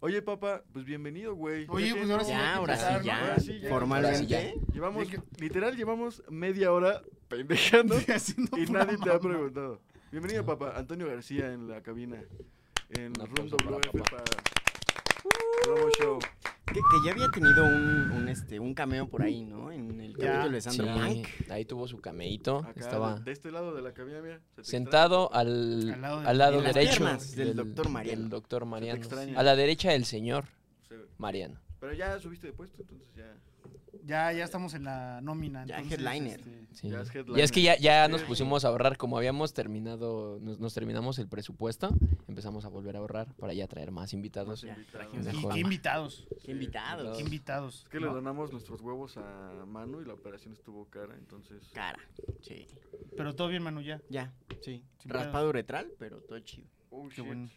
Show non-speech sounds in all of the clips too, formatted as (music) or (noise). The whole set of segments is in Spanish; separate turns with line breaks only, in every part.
Oye, papá, pues bienvenido, güey.
Oye, pues ahora sí
Ya, ahora sí, ya.
Ahora sí, ya.
Formalmente.
Llevamos, literal, llevamos media hora pendejando (laughs) y nadie te ha preguntado. Bienvenido, papá. Antonio García en la cabina. En Room WF
papá.
para Promo Show.
Que, que ya había tenido un, un, este, un cameo por ahí, ¿no? En el
Ya.
capítulo de
Sí,
Sandra Blanc.
ahí tuvo su cameíto.
Acá,
Estaba
de este lado de la cabina, mira. se
sentado al,
Al lado de-
al lado derecho
piernas del doctor Mariano.
del doctor Mariano. A la derecha del señor Mariano.
Pero ya subiste de puesto, entonces ya.
Ya, ya estamos en la nómina.
Ya,
entonces,
headliner.
este,
Sí.
Ya es
Y es
headliner.
que ya, ya nos pusimos a ahorrar, como habíamos terminado, nos, nos terminamos el presupuesto, empezamos a volver a ahorrar para ya traer más invitados.
Más invitados.
Mejor.
qué invitados.
Qué invitados.
Qué invitados.
Es que le donamos nuestros huevos a Manu y la operación estuvo cara, entonces.
Cara. Sí.
Pero todo bien, Manu, ya.
Ya, sí.
Sin
Raspado uretral, pero todo chido.
Oh,
Qué
shit.
bueno.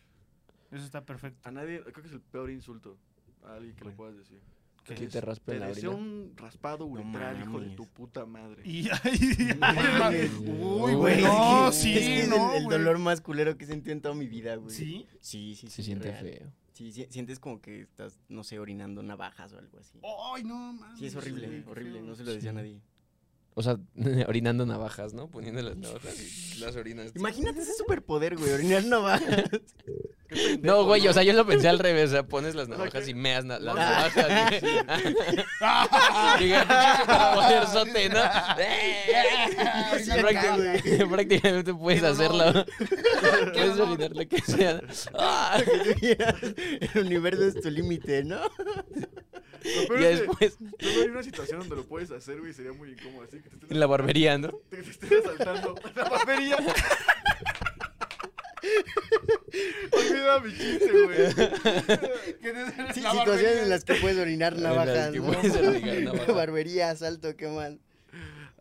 Eso está perfecto.
A nadie, creo que es el peor insulto a alguien que le puedas decir.
¿Qué
Que
es?
te raspe
Te
la orina.
un raspado uretral, hijo de tu puta madre.
Y, (laughs) ay, ay, Uy, güey. No,
es
sí,
que es
no,
el, dolor más culero que he sentido en toda mi vida, güey.
¿Sí?
Sí, sí, sí.
Se siente
real.
feo.
Sí, sí, sientes como que estás, no sé, orinando navajas o algo así.
Ay, no, mames.
Sí, es horrible, horrible. No se lo decía a nadie.
O sea, (laughs) orinando navajas, ¿no? Poniendo las navajas y las orinas.
Imagínate ese superpoder, güey, orinar navajas. (laughs)
No, güey, o sea, yo lo pensé al revés. O sea, pones las navajas y meas na- las navajas. (laughs) (laughs) Diga, (laughs) poder. Prácticamente puedes hacerlo. Puedes lo que sea. Ah,
El universo es tu límite, ¿no?
Lo peor
Y
es que
después,
luego hay una situación donde lo puedes hacer, güey, sería muy incómodo. Así que te estés,
en la barbería, ¿no?
te, te estés asaltando la barbería. Olvida mi chiste, güey. (laughs)
¿Qué te-
Sí, situaciones
barbería?
en las que puedes orinar navajas,
que
¿no?
puedes orinar (laughs) navajas.
Barbería, asalto, qué mal.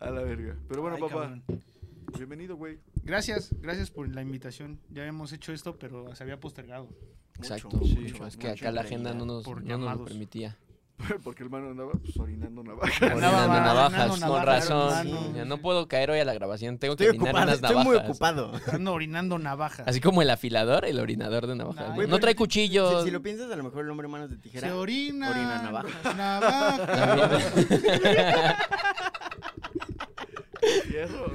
A la verga. Pero bueno,
Ay,
papá,
cabrón.
bienvenido, güey.
Gracias, gracias por la invitación. Ya habíamos hecho esto, pero se había postergado.
Exacto.
sí,
mucho. Es que
mucho
acá la
en
agenda no nos, no nos lo permitía. (laughs)
Porque el mano andaba pues, orinando navaja.
Andaba
Orinando
va-
navajas,
orinando
con
navajas,
razón. Ya no puedo caer hoy a la grabación, tengo que
Estoy
orinar
ocupado,
unas
estoy
navajas.
muy ocupado.
Ando orinando navajas.
Así como el afilador, el orinador de navajas.
Nah,
¿no? trae cuchillos.
Si, si lo piensas, a lo mejor el hombre manos de tijera.
Se orina.
Orina navajas.
Navajas. (laughs)
Fierro.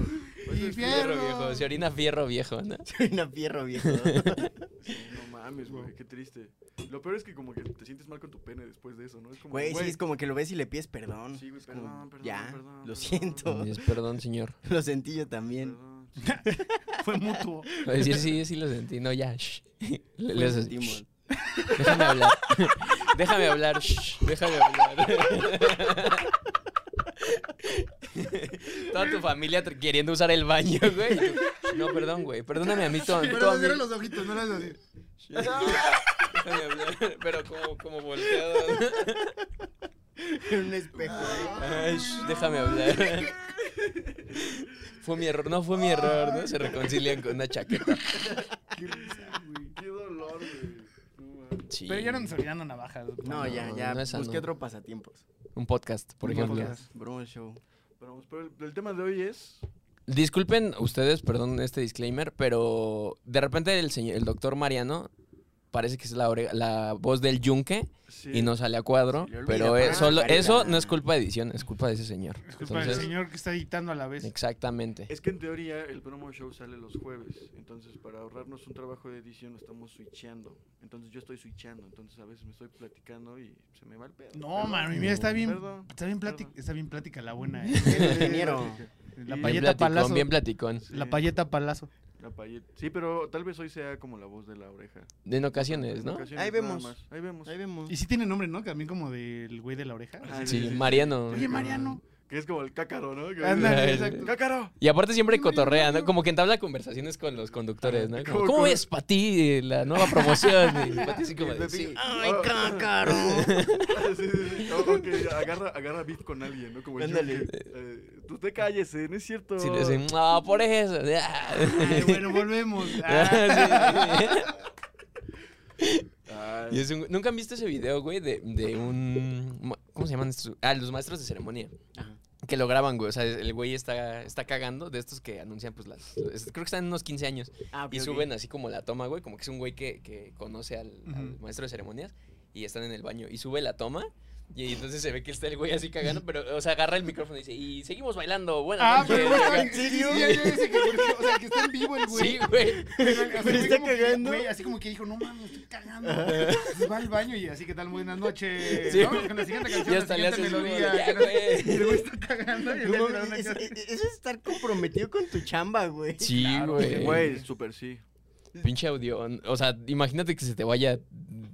Y fierro.
viejo. Se orina fierro viejo, ¿no?
Se orina fierro, viejo. (laughs)
No mames, güey, qué triste. Lo peor es que como que te sientes mal con tu pene después de eso, ¿no? Es como,
Güey, sí, es como que lo ves y le pides perdón.
Sí, güey,
Es como,
perdón, perdón,
Ya,
perdón,
lo
perdón.
siento.
Dices, perdón, señor. (laughs)
Lo sentí yo también.
Perdón.
Fue mutuo. (laughs)
Va a decir, sí, sí lo sentí. No, ya. shh. Le, le
Lo
haces,
sentimos.
"Shh, déjame hablar. (laughs) déjame hablar. shh, déjame hablar. (laughs) Toda tu familia queriendo usar el baño, güey. No, perdón, güey. Perdóname a mí, todo.
Pero
todo a mí.
cierra los ojitos, no las así. (laughs)
Déjame hablar. Pero como, como volteado.
En un espejo.
Ay, shh, déjame hablar. Fue mi error, no fue mi error, ¿no? Se reconcilian con una chaqueta.
Qué risa, güey. Qué dolor, güey. No.
Sí.
Pero ya no nos orinando navajas.
No, ya,
No,
ya.
no, esa
busqué
no.
otro pasatiempos.
Un podcast, por
Un
ejemplo.
podcast.
Broma show.
Pero, el, el tema de hoy es...
Disculpen ustedes, perdón este disclaimer, pero de repente el señor, el doctor Mariano parece que es la, ore- la voz del yunque
Sí.
y no sale a cuadro, pero es solo, eso no es culpa de edición, es culpa de ese señor.
Es culpa del señor que está editando a la vez.
Exactamente.
Es que en teoría el promo show sale los jueves, entonces para ahorrarnos un trabajo de edición estamos switcheando. Entonces yo estoy switchando, entonces a veces me estoy platicando y se me va el pedo.
No, mano, mira, está bien,
perdón,
está bien plática,
perdón.
está bien plática la buena, eh.
El (laughs) ingeniero.
La
Bien
Bien
payeta
platicón,
palazo.
bien platicón.
La payeta palazo.
Sí, pero tal vez hoy sea como la voz de la oreja.
En ocasiones,
En
¿no?
ocasiones
Ahí vemos.
Ahí vemos.
Ahí vemos.
Y sí tiene nombre, ¿no? También como del güey de la oreja.
Ah,
sí. Mariano.
Oye, Mariano.
Que es como el cácaro, ¿no? Que-
Ándale, exacto.
¡Cácaro!
Y aparte siempre cotorrea, ¿no? Como que entabla conversaciones con los conductores, ¿no? Como,
¿Cómo-
ves para ti la nueva promoción? Y Pati así como de, sí.
¡Ay, cácaro! (laughs)
sí, sí, sí. O, o que agarra, agarra beat con alguien, ¿no? Como el
Ándale.
Joker. Eh, tú te cállese, no es cierto.
Sí, le dicen, no, por eso. (laughs)
Ay, bueno, volvemos.
Ah, sí.
Ay,
Y es un- ¿Nunca han visto ese video, güey, de, de un... ¿Cómo se llaman estos? Ah, los maestros de ceremonia.
Ajá.
Que lo graban, güey. O sea, el güey está, está cagando de estos que anuncian, pues las. es- Creo que están en unos 15 años.
Ah, ok,
Y suben así como la toma, güey. Como que es un güey que, que conoce al, al maestro de ceremonias. Y están en el baño. Y sube la toma. Y entonces se ve que está el güey así cagando. (laughs) Pero, o sea, agarra el micrófono y dice: Y seguimos bailando. Buenas
Ah,
noches.
pero. ¿en (laughs) serio? Sí, ya, ya, o sea, que está en vivo el güey.
Sí, güey.
Pero,
Pero está cagando.
Güey, así como que dijo, no mames, estoy cagando. Pues va al baño y así que tal, buenas noches.
Sí.
¿no? Con la siguiente canción,
Y
la
hasta le
siguiente
haces
melodía.
ya, güey. (laughs)
El güey está cagando y
No eso, es estar comprometido con tu chamba, güey.
Sí,
Claro,
güey.
Güey, súper sí.
Pinche audio. O sea, imagínate que se te vaya.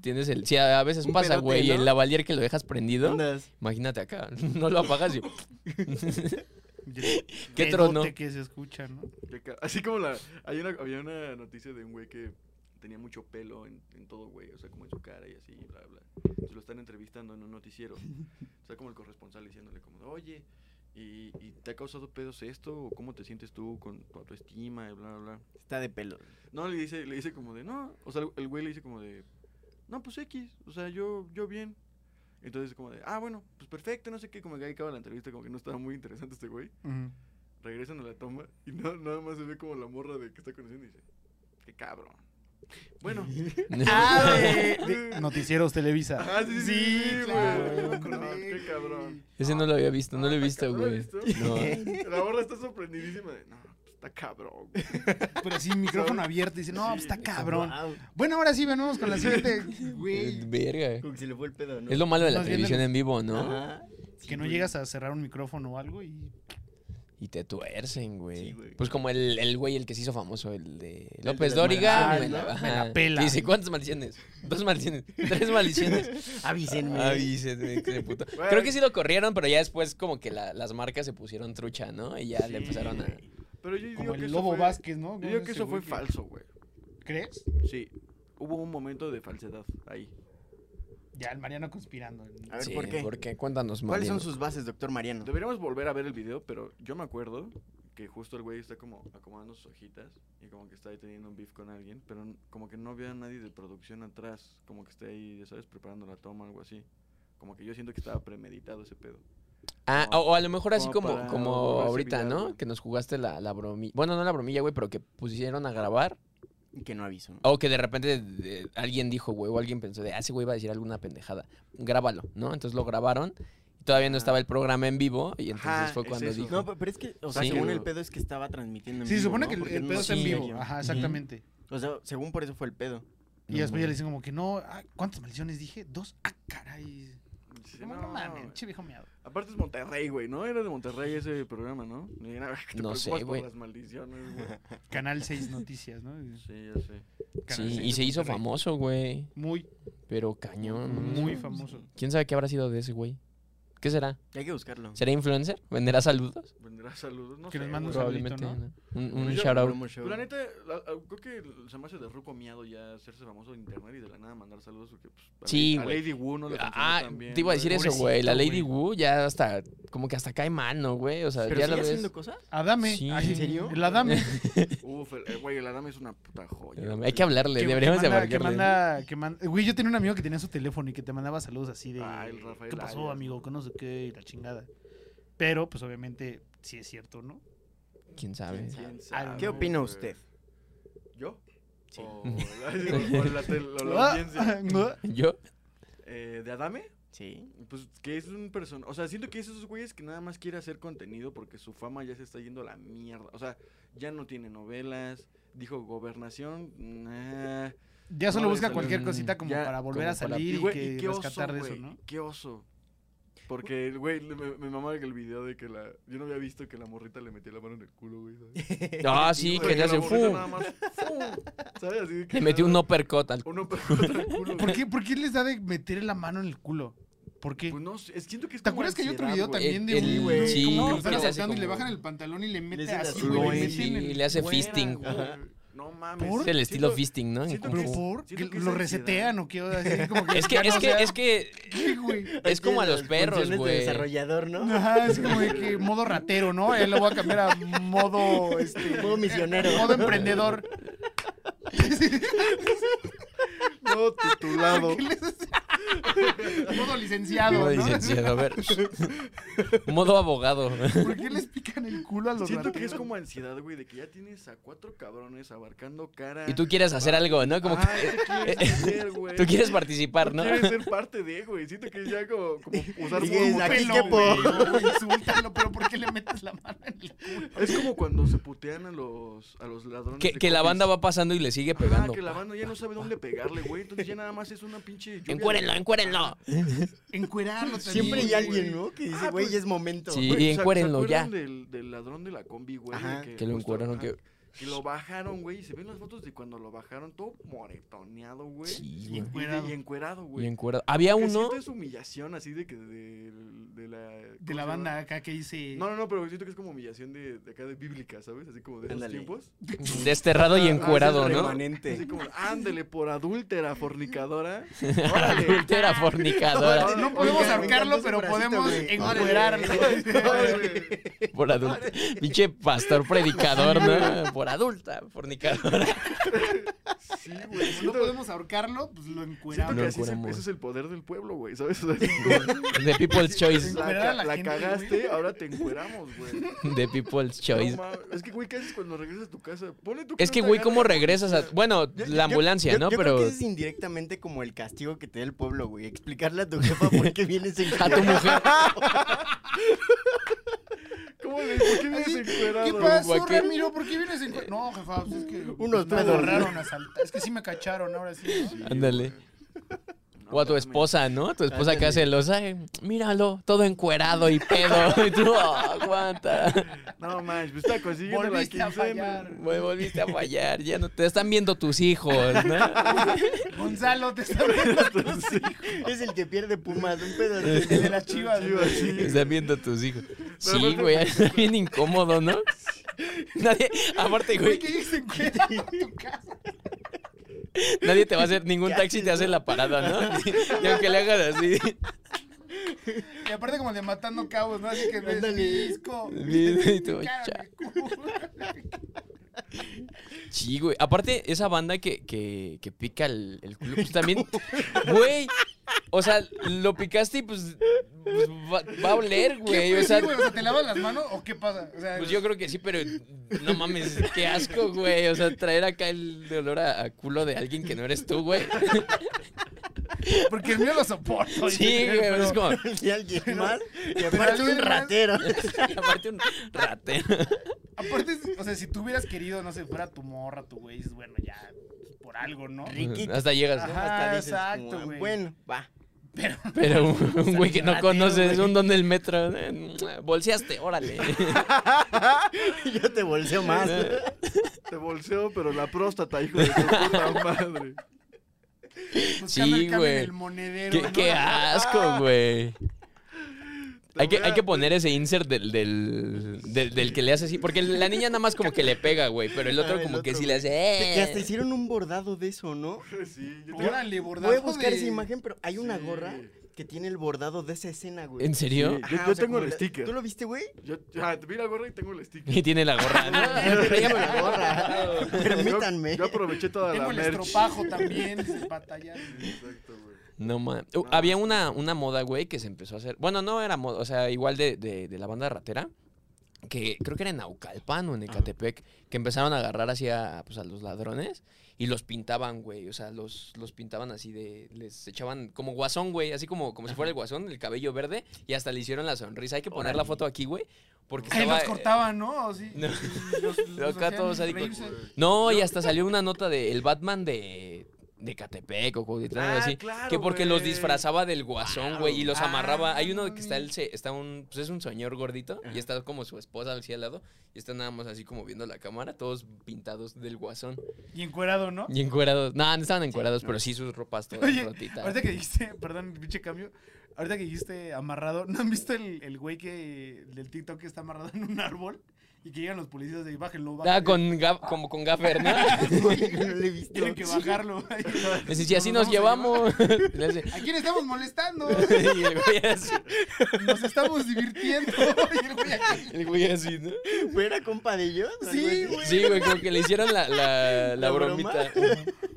Tienes el. Si a veces
Un
pasa,
pedote,
güey.
¿no?
El lavalier que lo dejas prendido.
Andas.
Imagínate acá. (laughs) No lo apagas y. (laughs) ¿Qué
Pedote
trono?
que se escucha, ¿no?
Así como la. Hay una, había una noticia de un güey que tenía mucho pelo en, en todo, güey. O sea, como en su cara y así, bla, bla. Entonces lo están entrevistando en un noticiero. Está como el corresponsal diciéndole, como, oye, ¿y, y te ha causado pedos esto? ¿O cómo te sientes tú con tu autoestima? Y bla, bla, bla.
Está de pelo.
No, le dice, le dice como de, no. O sea, el- el güey le dice como de, no, pues X. O sea, yo, yo bien. Entonces, como de, ah, bueno, pues perfecto, no sé qué. Como que ahí acaba la entrevista, como que no estaba muy interesante este güey regresan a la toma y no, nada más se ve como la morra de que está conociendo y dice, qué cabrón. Bueno. (laughs) (laughs)
Ah, de- (laughs)
Noticieros Televisa.
Ah, sí, sí, sí, güey.
claro,
No,
correcto.
qué cabrón.
Ese no lo había visto, no lo he
Ah,
visto,
¿no lo
güey. No.
La morra está sorprendidísima de, no, está cabrón. güey". (laughs)
Pero así, micrófono abierto. Dice, no, pues está cabrón. Bueno, ahora sí, venimos con la siguiente.
Güey. (laughs)
Verga.
Como que se le fue el pedo, ¿no?
Es lo malo de la televisión
el-
en vivo, ¿no?
Ajá. Sí,
Que no
güey.
llegas a cerrar un micrófono o algo y.
Y te tuercen, güey.
Sí, güey.
pues como el, el güey, el que se hizo famoso, el de López
las
Dóriga. me,
¿no?
la,
Me la pela.
Dice, ¿cuántas maldiciones? Dos maldiciones. Tres maldiciones. (laughs)
Avísenme.
Avísenme, puto. Creo que sí lo corrieron, pero ya después como que la- las marcas se pusieron trucha, ¿no? Y ya le empezaron a...
Pero yo digo
Como
que
el Lobo
fue-
Vázquez, ¿no?
Yo digo que eso fue
que-
falso, güey.
¿Crees?
Sí. Hubo un momento de falsedad ahí.
Ya, el Mariano conspirando.
A ver,
Sí,
¿por qué?
Cuéntanos,
¿Cuáles son
Mariano.
sus bases, doctor Mariano?
Deberíamos volver a ver el video, pero yo me acuerdo que justo el güey está como acomodando sus hojitas y como que está ahí teniendo un beef con alguien, pero como que no veo a nadie de producción atrás, como que está ahí, ya sabes, preparando la toma, algo así. Como que yo siento que estaba premeditado ese pedo.
Ah,
como-
o, o a lo mejor así
como
como,
para
como
volverse
ahorita, ¿no?
güey.
Que nos jugaste la, la bromilla. Bueno, no la bromilla, güey, pero que pusieron a grabar.
Que no aviso.
O que de repente de- alguien dijo, güey, o alguien pensó de, ah, ese güey va a decir alguna pendejada. Grábalo, ¿no? Entonces lo grabaron. Y todavía no estaba el programa en vivo. Y entonces
Ajá,
fue cuando dijo.
No, pero es que, o sea,
Sí.
según el pedo es que estaba transmitiendo en
Sí, se
vivo,
supone
¿no?
que el,
Porque
el
no
pedo está en vivo.
yo.
Ajá, exactamente.
O sea, según por eso fue el pedo.
Y
No
después ya le dicen como que no. ah, ¿Cuántas maldiciones dije? Dos. Ah, caray.
Sí,
no,
no,
mames, che viejo miado.
Aparte es Monterrey, güey, ¿no? Era de Monterrey ese programa, ¿no? (laughs) Ni era que te
No sé, güey.
las maldiciones, güey. (laughs)
Canal 6 Noticias, ¿no?
Sí, ya sé.
Canal
Sí,
6
y se hizo
Monterrey.
famoso, güey.
Muy,
Pero cañón. ¿no?
muy famoso.
¿Quién sabe qué habrá sido de ese güey? ¿Qué será?
Hay que buscarlo.
¿Será influencer? ¿Venderá saludos?
Vendrá saludos, no
Que
sé.
nos mande un
güey.
saludito,
Probablemente.
¿no?
¿no? Un, un shout out.
Pero la neta, la- la- creo que se me hace de ruco miado ya hacerse famoso en internet y de la nada mandar saludos porque pues, a
Sí, güey.
Lady Wu no le
Ah, te iba a decir eso, güey. La Lady. Wu ya hasta, como que hasta cae mal, ¿no, güey? O sea,
¿Pero
ya
sigue
la ves.
haciendo cosas?
Adame.
Sí.
¿En serio?
El Adame. (laughs)
Uf, el- eh, güey, el Adame es una puta joya.
Hay que hablarle,
que-
deberíamos
que
de
manda, que
marcarle.
manda, que manda- Güey, yo tenía un amigo que tenía su teléfono y que te mandaba saludos así de.
Ah, el Rafael
¿Qué pasó, amigo?
¿no?
Sé qué y la chingada. Pero, pues obviamente, sí es cierto, ¿no?
¿Quién sabe?
¿Quién
¿Quién
Ah,
sabe,
¿Qué opina usted?
¿Yo?
Sí.
O (laughs) la, o la tel- o la audiencia. (laughs)
¿Yo?
Eh, ¿De Adame?
Sí.
Pues que es un person... O sea, siento que es esos güeyes que nada más quiere hacer contenido porque su fama ya se está yendo a la mierda. O sea, ya no tiene novelas. Dijo gobernación. nah.
Ya solo
No,
busca cualquier cosita como
ya,
para volver
como
a
para-
salir
Y,
y,
güey,
que
y qué oso,
rescatar de eso, ¿no?
Qué oso. Porque, el güey, le- me, me mamaba que el video de que la... Yo no había visto que la morrita le metía la mano en el culo, güey, ¿sabes? (laughs)
Ah, sí, que le hace fu.
¿Sabes? Así que
Le metió un uppercut al.
Un uppercut al culo,
¿Por qué, ¿Por qué les da de meter la mano en el culo? ¿Por qué?
Pues no sé, es- siento que es
¿Te
como
acuerdas que hay otro video
güey.
también de
El-
un
Sí,
güey
güey.
como
No,
que saltando y le
como-
bajan el pantalón y le mete
hace
así, güey,
y le hace fisting.
güey.
Ajá.
No mames.
¿Por?
Es el estilo
Siento-
fisting, ¿no? En
siento
Kung
¿Pero
que
¿Lo
ansiedad.
resetean o qué? Así (laughs) como que
Es que, es que, es que
¿Qué, güey?
es como a los perros,
de
güey.
desarrollador, ¿no?
Ajá, es como de que modo ratero, ¿no? Él lo voy a cambiar a modo, este... (laughs)
Modo misionero.
Modo emprendedor. (laughs)
No, titulado.
¿Qué les hace? Modo licenciado,
Modo
¿no?
licenciado, a ver. Modo abogado.
¿Por qué les pican el culo a los
Siento que es como ansiedad, güey, de que ya tienes a cuatro cabrones abarcando cara.
Y tú quieres hacer algo, ¿no? Como
Ah,
que
¿qué quieres (laughs) hacer, güey?
tú quieres participar, ¿no?
Quieres ser parte de, güey. Siento que es ya como, como (laughs) usar como-
aquí,
Pelo,
quepo.
güey, (laughs) Insúltalo, pero ¿por qué le metes la mano en el culo?
Es como cuando se putean a los, a los ladrones.
Que, que la banda va pasando y le sigue pegando.
que la banda ya no sabe dónde pegarle, güey. Entonces ya nada más es una pinche.
Encuérenlo, encuérenlo.
Encuerarlo también.
Siempre hay alguien, ¿no? Que dice,
Ah,
güey,
pues-
ya es momento.
Sí. Y
¿se-
encuérenlo,
¿se
ya.
Del, del ladrón de la combi, güey.
Ajá.
de
Que lo encueraron, que...
que lo bajaron, güey. Y se ven las fotos de cuando lo bajaron todo moretoneado, güey.
Sí,
Y,
güey.
Encuerado.
y encuerado,
Y
güey.
encuerado. Había uno...
siento es humillación así de que de, de la...
De
¿cómo
la
se
banda acá que dice.
No, no, no, pero siento que es como humillación de, de acá de bíblica, ¿sabes? Así como de esos
Ándale.
tiempos. (laughs)
Desterrado y encuerado, ¿no?
Remanente.
Así como, ándele por adúltera, fornicadora. (laughs)
Adúltera fornicadora.
No podemos
Oiga,
ahorcarlo, pero podemos
güey.
encuerarlo. (laughs)
Por adulto. Pinche pastor predicador, ¿no? Por adulta, fornicadora. (laughs)
Sí, güey.
Si no
Siento,
podemos ahorcarlo, pues lo
siento
encueramos.
que
Lo
así es el-
encueramos.
ese es el poder del pueblo, güey, ¿sabes? O sea, (laughs)
The People's (laughs) Choice.
la,
Encuerar a
ca-
la
la
gente,
cagaste,
güey.
ahora te encueramos, güey.
The People's
No
Choice.
mames, es que, güey, ¿qué haces cuando regresas a tu casa? Pone tu
Es que, güey, ¿cómo regresas a...? Bueno,
Yo-
la
yo-
ambulancia,
yo-
¿no?
yo creo
Pero
que es indirectamente como el castigo que te da el pueblo, güey. Explicarle a tu jefa por qué vienes en
a tu mujer...
¿Cómo le ¿Por qué vienes encuerado?
¿Qué pasó. Ramiro? ¿Por qué vienes en cua- No, jefa, pues es que
Unos
me
pedos.
agarraron a saltar. Es que sí me cacharon, ahora sí, ¿no?
Sí,
Ándale.
güey. No
O a tu esposa, ¿no? Tu esposa que
Ándale.
hace los... Ay, míralo, todo encuerado y pedo. (laughs) Y tú, "Oh, aguanta.
No manches, pues está consiguiendo la
Volviste a
quincena.
fallar.
Güey, volviste a fallar. Ya no te están viendo tus hijos, ¿no? (laughs)
Gonzalo, te está viendo (laughs) tus hijos.
Es el que pierde Pumas, un pedo
de las chivas.
Chivas, sí.
Te están viendo tus hijos.
Pero
Sí, güey, es bien incómodo, ¿no? Nadie, aparte,
Güey, que encuerado a tu casa.
Nadie te va a hacer, ningún (laughs)
¿Qué
taxi te hace la parada, ¿no? (laughs) Y aunque le hagas así,
Y aparte como de matando cabos, ¿no? Así que ves
Ándale.
disco. (laughs)
Sí, güey. Aparte, esa banda que, que, que pica el, el culo, pues también, güey. O sea, lo picaste y pues, pues, va, va a oler, güey.
¿Qué,
O sea,
sí, güey? O sea, ¿te lavas las manos o qué pasa? O sea,
pues yo creo que sí, pero no mames, qué asco, güey. O sea, traer acá el olor a, a culo de alguien que no eres tú, güey.
Porque el mío lo soporto.
Sí, güey,
pero-
es como, (laughs)
Y alguien aparte un ratero. (laughs)
aparte un ratero.
Aparte, o sea, si tú hubieras querido, no sé, fuera tu morra, tu güey, dices, bueno, ya, por algo, ¿no?
Riquito.
Hasta llegas.
Ajá.
Hasta dices
exacto,
como,
güey.
Bueno, va.
Pero, (laughs)
Pero un, güey que no
ratero,
conoces,
güey.
un don del metro. eh, Bolseaste, órale.
Yo te bolseo más.
Te bolseo, pero la próstata, hijo de tu puta madre.
Sí, güey.
el monedero.
Qué,
¿no?
qué asco, (laughs) güey. Hay que, hay que poner ese insert del, del, del, del que le hace así. Porque la niña nada más como que le pega, güey. Pero el otro
Ah, el
como que
otro,
sí le hace.
Que, que hasta
"Eh".
hicieron un bordado de eso, ¿no?
Sí, yo
Órale, bordado
Voy a buscar
de-
esa imagen, pero hay una
Sí.
gorra que tiene el bordado de esa escena, güey.
¿En serio?
Sí. Yo- yo tengo
como
el
la-
sticker.
¿Tú lo viste, güey?
Yo, ah, vi la gorra y tengo el sticker.
Y tiene la gorra. ¿no? (laughs)
La gorra. (laughs) Permítanme.
Yo, yo aproveché toda
Tengo
la
el
merch.
estropajo también, batallar.
Exacto, güey.
No mames. Uh,
No,
había una, una moda, güey, que se empezó a hacer. Bueno, no era moda, o sea, igual de, de, de la banda ratera. Que creo que era en Naucalpan o en Ecatepec. Que empezaron a agarrar así a, pues, a los ladrones. Y los pintaban, güey. O sea, los, los pintaban así de. Les echaban como guasón, güey. Así como, como si fuera el guasón, el cabello verde. Y hasta le hicieron la sonrisa. Hay que poner la foto aquí, güey. Porque
Ahí
estaba.
los cortaban, ¿no? Sí,
No.
y (laughs) los- los
Acá todos. No, y hasta salió una nota de el Batman de. De Catepec o Cuautitlán,
Ah,
así.
claro,
que porque los disfrazaba del guasón, güey, y los
Ah,
amarraba. Hay uno
no
que está el
mames.
se- está un pues es un señor gordito y está como su esposa así al lado y están nada más así como viendo la cámara, todos pintados del guasón
Y encuerado, ¿no?
y encuerados. No, no estaban encuerados,
no.
pero sí sus ropas todas
Oye,
rotitas.
ahorita que dijiste, perdón, pinche cambio. Ahorita que dijiste amarrado, ¿no han visto el, el güey que del TikTok que está amarrado en un árbol? Y que llegan los policías de bájenlo,
Ah,
bájenlo.
con ga- como con gaffer, ¿no? (laughs)
He visto.
Tienen que bajarlo. (laughs)
Dice, si así
Nos
nos llevamos. (laughs) Le
¿A quién estamos molestando?
y el güey así,
Nos estamos divirtiendo. Y el güey aquí,
el güey así, ¿no?
¿Güey, ¿Era compa de ellos?
Sí, güey.
Sí, güey, como que le hicieron la, la, la
¿La broma?
bromita.
Y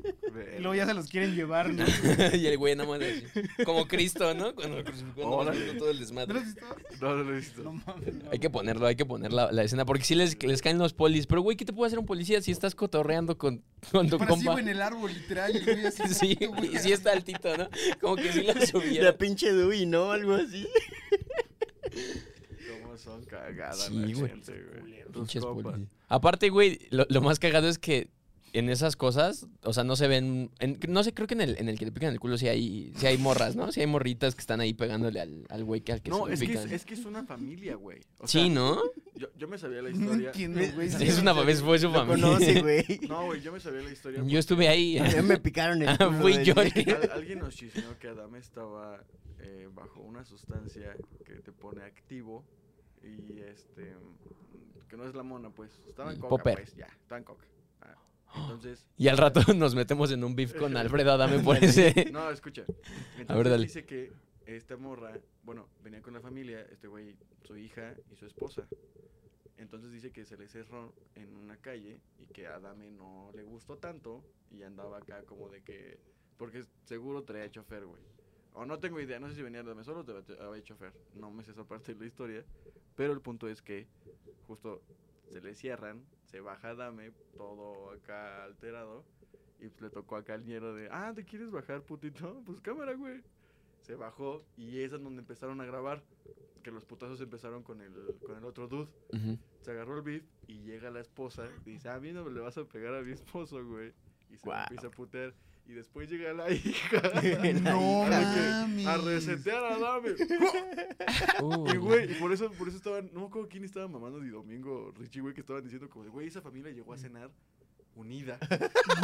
Y luego ya se los quieren llevar, ¿no? (laughs)
y el güey nada más así. Como Cristo, ¿no? Cuando lo crucificó, todo el
¿No lo
desmadre.
visto?
No, no lo he visto.
No mames. no.
Hay que ponerlo, hay que poner la, la escena. Porque si les, les caen los polis. Pero, güey, ¿qué te puede hacer un policía si estás cotorreando con, con tu compa?
güey, en el árbol, literal. y güey así (laughs)
Sí,
solito, (laughs) güey.
y sí está altito, ¿no? Como que sí lo
La
subiera.
pinche Dewey, ¿no? Algo así.
¿Cómo son cagadas
Sí,
la
güey.
gente, güey?
Pinches policías. Aparte, güey, lo, lo más cagado es que en esas cosas, o sea, no se ven. en- no sé, creo que en el, en el que te pican el culo sí hay, sí hay morras, ¿no? Sí hay morritas que están ahí pegándole al, al güey que al que
No,
se
es que
pican.
es, es que es una familia, güey. O
sí, ¿no?
Yo, yo me sabía la
No
historia.
entiendo, güey.
Es una vez fue su familia.
conoce, güey. (laughs)
No, güey, yo me sabía la historia.
Yo estuve ahí.
A mí me picaron el (laughs) culo,
fui
güey.
yo.
porque al- alguien nos chismeó que Adam estaba eh, bajo una sustancia que te pone activo y este que no es la mona, pues. Estaba en coca,
Popper.
pues, ya, estaba en coca. Ah, Entonces,
Y al rato (laughs) nos metemos en un beef con Alfredo Adame por (laughs) ese.
no, escucha. Entonces
A ver, dale.
dice que esta morra, bueno, venía con la familia, este güey, su hija y su esposa. Entonces dice que se le cerró en una calle y que a Adame no le gustó tanto y andaba acá como de que... Porque seguro traía chofer, güey. O no tengo idea, no sé si venía Adame solo o te- había chofer. No me sé esa parte de la historia. Pero el punto es que justo se le cierran, se baja Adame, todo acá alterado. Y pues le tocó acá al ñero de, ah, ¿te quieres bajar, putito? (laughs) Pues cámara, güey. Se bajó y es donde empezaron a grabar. Que los putazos empezaron con el, con el otro dude. Se agarró el beef y llega la esposa y dice, a mí no me le vas a pegar a mi esposo, güey. Y se
Guau.
empieza a putear. Y después llega la hija. (laughs) (laughs)
No
a, que- a resetear a Dame. (laughs) Y güey, y por eso, por eso estaban, no me acuerdo quién estaba mamando de domingo, Richie, güey, que estaban diciendo como de, güey, esa familia llegó a cenar unida.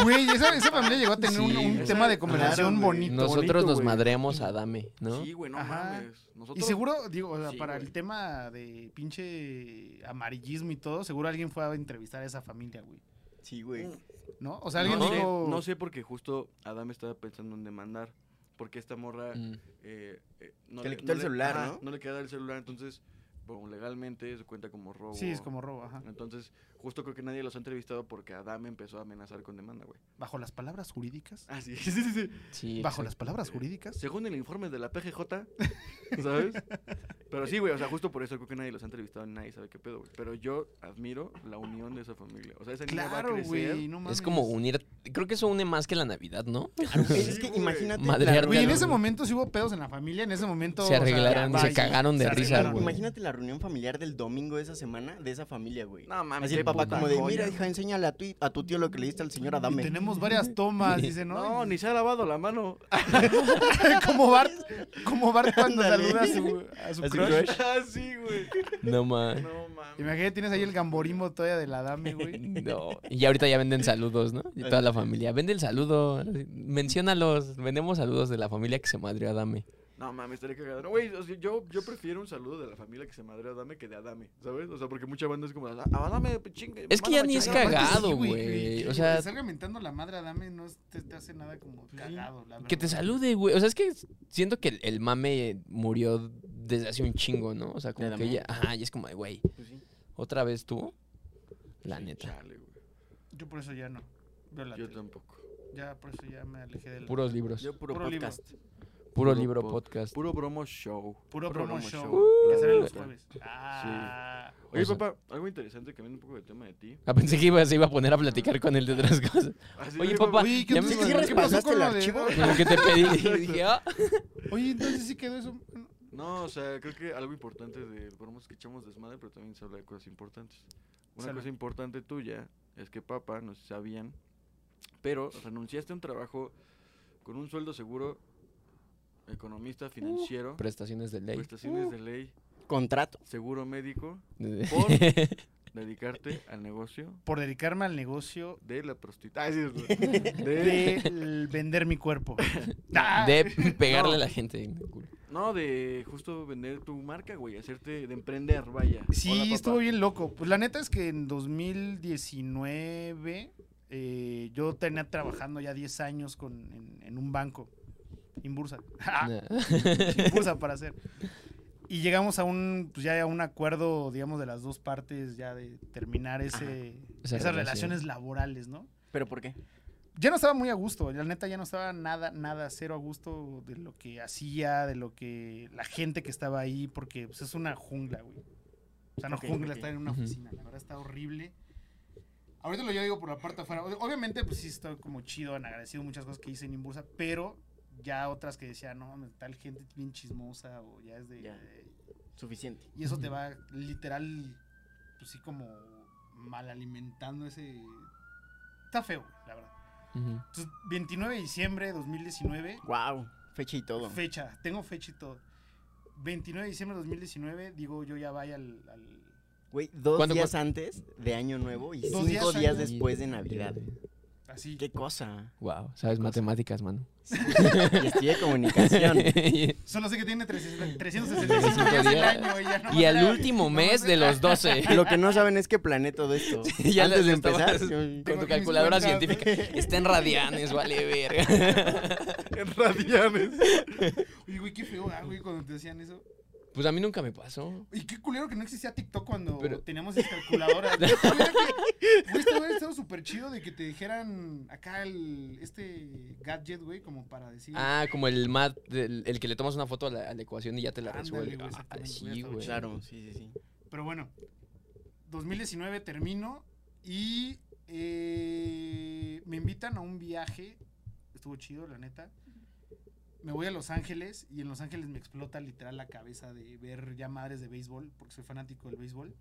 Güey, esa, esa familia llegó a tener un,
Sí.
un
Esa-
tema de conversación
claro, güey.
bonito.
Nosotros
bonito,
nos madreamos a Adame, ¿no?
Sí, güey, no
Ajá.
mames.
Y seguro, digo, o sea,
Sí,
para el tema de pinche amarillismo y todo, seguro alguien fue a entrevistar a esa familia, güey.
Sí, güey.
¿No? O sea, alguien
no,
dijo.
sé, no sé porque justo Adam estaba pensando en demandar. Porque esta morra
Mm.
eh, eh, no
Que le quitó el celular, ¿no?
No le queda el celular, entonces, bueno, legalmente se cuenta como robo.
Sí, es como robo, ajá.
Entonces, justo creo que nadie los ha entrevistado porque Adam empezó a amenazar con demanda, güey.
Bajo las palabras jurídicas.
Ah, sí, (laughs) sí, sí. sí.
Sí,
Bajo las palabras jurídicas.
Según el informe de la PGJ, (laughs) ¿sabes? Pero sí, güey, o sea, justo por eso creo que nadie los ha entrevistado, nadie sabe qué pedo, güey. Pero yo admiro la unión de esa familia. O sea, esa niña va a
Claro,
crecer.
güey, no mames.
Es como unir. Creo que eso une más que la Navidad, ¿no? (laughs)
Es que imagínate. la
Madrear
Güey, en ese momento sí hubo pedos en la familia, en ese momento...
Se
o sea,
arreglaron,
ya,
se cagaron de
Se
risa, güey.
Imagínate la reunión familiar del domingo de esa semana, de esa familia, güey.
No mames,
Así el papá como de,
joya.
mira, hija, enséñale a tu, a tu tío lo que le diste al señor
Y
Adame.
tenemos varias tomas, dice, ¿no?
No, ni se ha lavado la mano. (laughs)
como Bart, como Bart cuando saluda a su, a su
A su
crush.
crush. (laughs)
ah, sí, güey.
No más.
No mames.
Imagínate, tienes ahí el gamborismo todavía de la dame, güey. (laughs)
No. Y ahorita ya venden saludos, ¿no? Y toda la familia. Vende el saludo. Menciónalos. Vendemos saludos de la familia que se madrió a Adame.
No mames, estaría cagado. No, güey, o sea, yo, yo prefiero un saludo de la familia que se madre a Adame que de Adame, ¿sabes? O sea, porque mucha banda es como, "Ah, Adame, chingue.
Es que ya ni es
mándame a chingar".
cagado, güey.
que
O sea-
te salga mentando la madre a Dame no te, te hace nada como cagado, la
Que te
verdad.
salude, güey. O sea, es que siento que el, el mame murió desde hace un chingo, ¿no? O sea, como
¿De
que
Adame?
ya. Ajá, y es como de, güey.
Pues sí.
¿Otra vez tú? La
Sí,
neta.
chale.
Yo por eso ya no. Veo la
Yo
tele.
tampoco.
Ya por eso ya me alejé del
Puros libros.
Yo puro,
Puro libro.
Puro
Puro
libro
po-
podcast.
Puro bromo show.
puro
Puro
promo
promo
show. que los jueves. Ah.
Oye,
O sea-
papá, algo interesante que viene un poco del tema de ti.
Ah, pensé que iba, se iba a poner a platicar con él de otras cosas.
Ah,
Oye, papá,
Oye, ¿qué,
ya me-
¿Sí
¿Qué pasó
pasaste
con
el archivo?
Como que te pedí (laughs) y dije, ah. (laughs)
Oye, entonces sí quedó eso.
No, o sea, creo que algo importante de bromos es que echamos desmadre, pero también se habla de cosas importantes. Una cosa importante tuya es que, papá, no sé si sabían, pero renunciaste a un trabajo con un sueldo seguro, economista financiero,
Prestaciones de ley.
prestaciones de ley,
Contrato.
seguro médico, por (laughs) dedicarte al negocio
Por dedicarme al negocio
de la prostitución. (laughs) de,
de el vender mi cuerpo. (laughs) Ah,
de pegarle
No.
a la gente. en el culo.
no, de justo vender tu marca, güey, hacerte, de emprender, vaya.
Sí,
Hola,
estuvo bien loco. Pues la neta es que en 2019 eh, yo tenía trabajando ya 10 años con, en, en un banco, Inbursa.
Nah. (laughs)
Inbursa para hacer. Y llegamos a un, pues ya a un acuerdo, digamos, de las dos partes ya de terminar ese,
Esa
esas
relación.
relaciones laborales, ¿no?
¿Pero por qué?
ya no estaba muy a gusto, la neta ya no estaba nada, nada, cero a gusto de lo que hacía, de lo que la gente que estaba ahí, porque pues, es una jungla, güey. O sea, no jungla, estar en una oficina, la verdad está horrible. Ahorita lo yo digo por la parte de afuera. Ob- Obviamente, pues sí estoy como chido, agradecido muchas cosas que hice en Imbursa, pero ya otras que decía, no, tal gente bien chismosa o ya es de...
Ya. Suficiente.
Y eso te va literal, pues sí, como mal alimentando ese. Está feo, la verdad.
Ujú.
Entonces, 29 de diciembre de 2019,
Wow. Fecha y todo.
fecha, tengo fecha y todo. 29 de diciembre de 2019, digo yo ya vaya al. al-
Güey, dos
¿Cuándo
días antes de Año Nuevo y
Dos
cinco
días
después de Navidad.
Así.
Qué cosa.
Wow, sabes matemáticas, mano.
Y estudié comunicación. (laughs)
Solo sé que tiene 300 365 días al
días.
año. Y, ya no
y al último
no
mes
me-
de los 12. (laughs)
Lo que no saben es que planeé todo esto. (laughs)
Ya
Antes de empezar.
Con tu calculadora
cuentas.
científica. Está en radianes, vale verga.
En radianes.
Oye, güey, qué feo, ah, güey, cuando te decían eso.
Pues a mí nunca me pasó.
Y qué culero que no existía TikTok cuando
Pero-
teníamos esas calculadoras. (laughs) Güey, Güey, estaba estaba súper chido de que te dijeran acá el, este gadget, güey, como para decir.
Ah, como el mat, el que le tomas una foto a la, a la ecuación y ya te la
Ándale,
resuelve. Ah, sí,
estado
güey.
Claro, sí, sí, sí.
Pero bueno, 2019 termino y eh, me invitan a un viaje. Estuvo chido, la neta. Me voy a Los Ángeles y en Los Ángeles me explota literal la cabeza de ver ya madres de béisbol, porque soy fanático del béisbol.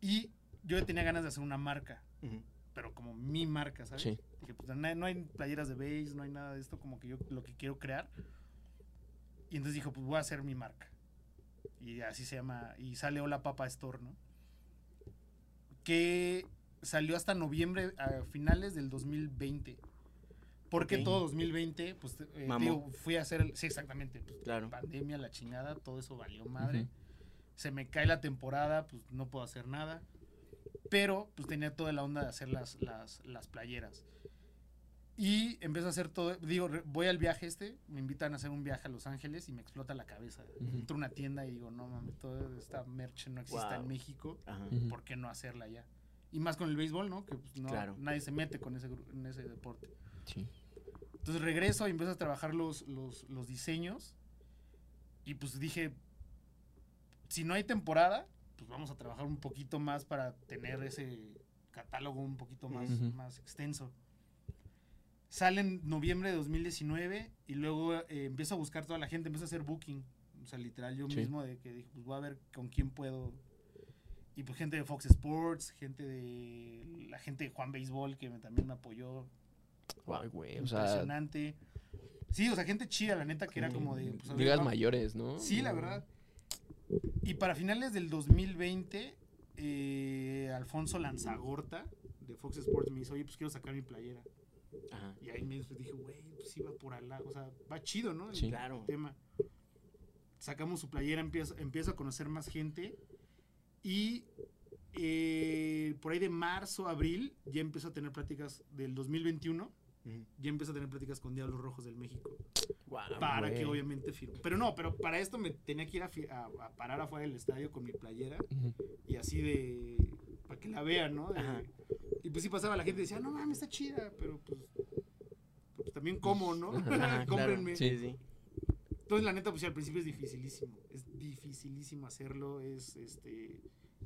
Y yo tenía ganas de hacer una marca, pero como mi marca, ¿sabes?
Sí.
Dije, pues, no, no hay playeras de béis, no hay nada de esto, como que yo lo que quiero crear. Y entonces dijo, pues voy a hacer mi marca. Y así se llama, y sale Hola Papa Store, ¿no? Que salió hasta noviembre, a finales del 2020. Porque todo 2020, pues eh, digo, fui a hacer, el- sí, exactamente, pues,
Claro.
pandemia, la chingada, todo eso valió madre. Se me cae la temporada, pues no puedo hacer nada. Pero pues tenía toda la onda de hacer las, las, las playeras. Y empiezo a hacer todo, digo, voy al viaje este, me invitan a hacer un viaje a Los Ángeles y me explota la cabeza.
Ujú.
Entro a una tienda y digo, no mames, toda esta merch no existe en
Wow.
México,
Ajá.
Ujú.
¿por qué no hacerla ya? Y más con el béisbol, ¿no? Que pues, no,
Claro.
nadie se mete con ese, en ese deporte.
Sí.
Entonces regreso y empiezo a trabajar los, los, los diseños. Y pues dije, si no hay temporada, pues vamos a trabajar un poquito más para tener ese catálogo un poquito más, más extenso. Sale en noviembre de 2019 y luego eh, empiezo a buscar toda la gente, empiezo a hacer booking. O sea, literal, yo
Sí.
mismo de que dije, pues voy a ver con quién puedo. Y pues gente de Fox Sports, gente de la gente de Juan Béisbol que me- también me apoyó
Ay, güey. O sea,
impresionante. Sí, o sea, gente chida, la neta, que era como de. pues, ver,
ligas mayores, ¿no?
Sí, la verdad. Y para finales del 2020, eh, Alfonso Lanzagorta de Fox Sports me dice, oye, pues quiero sacar mi playera.
Ajá.
Y ahí me dije, güey, pues va por ala, o sea, va chido, ¿no? El
Sí.
Claro.
tema. Sacamos su playera, empiezo, empiezo a conocer más gente. Y eh, por ahí de marzo, abril, ya empiezo a tener pláticas del 2021
Ujú.
ya empecé a tener pláticas con Diablos Rojos del México.
Guau.
para que obviamente firme. Pero no, pero para esto me tenía que ir a, fi- a- a parar afuera del estadio con mi playera y así de. para que la vean, ¿no? De- y pues sí pasaba la gente y decía, no mames, está chida, pero pues. pues también como, ¿no?
Ajá, (laughs)
claro.
Cómprenme.
Sí, sí.
Entonces, la neta, pues al principio es dificilísimo. Es dificilísimo hacerlo. Es este.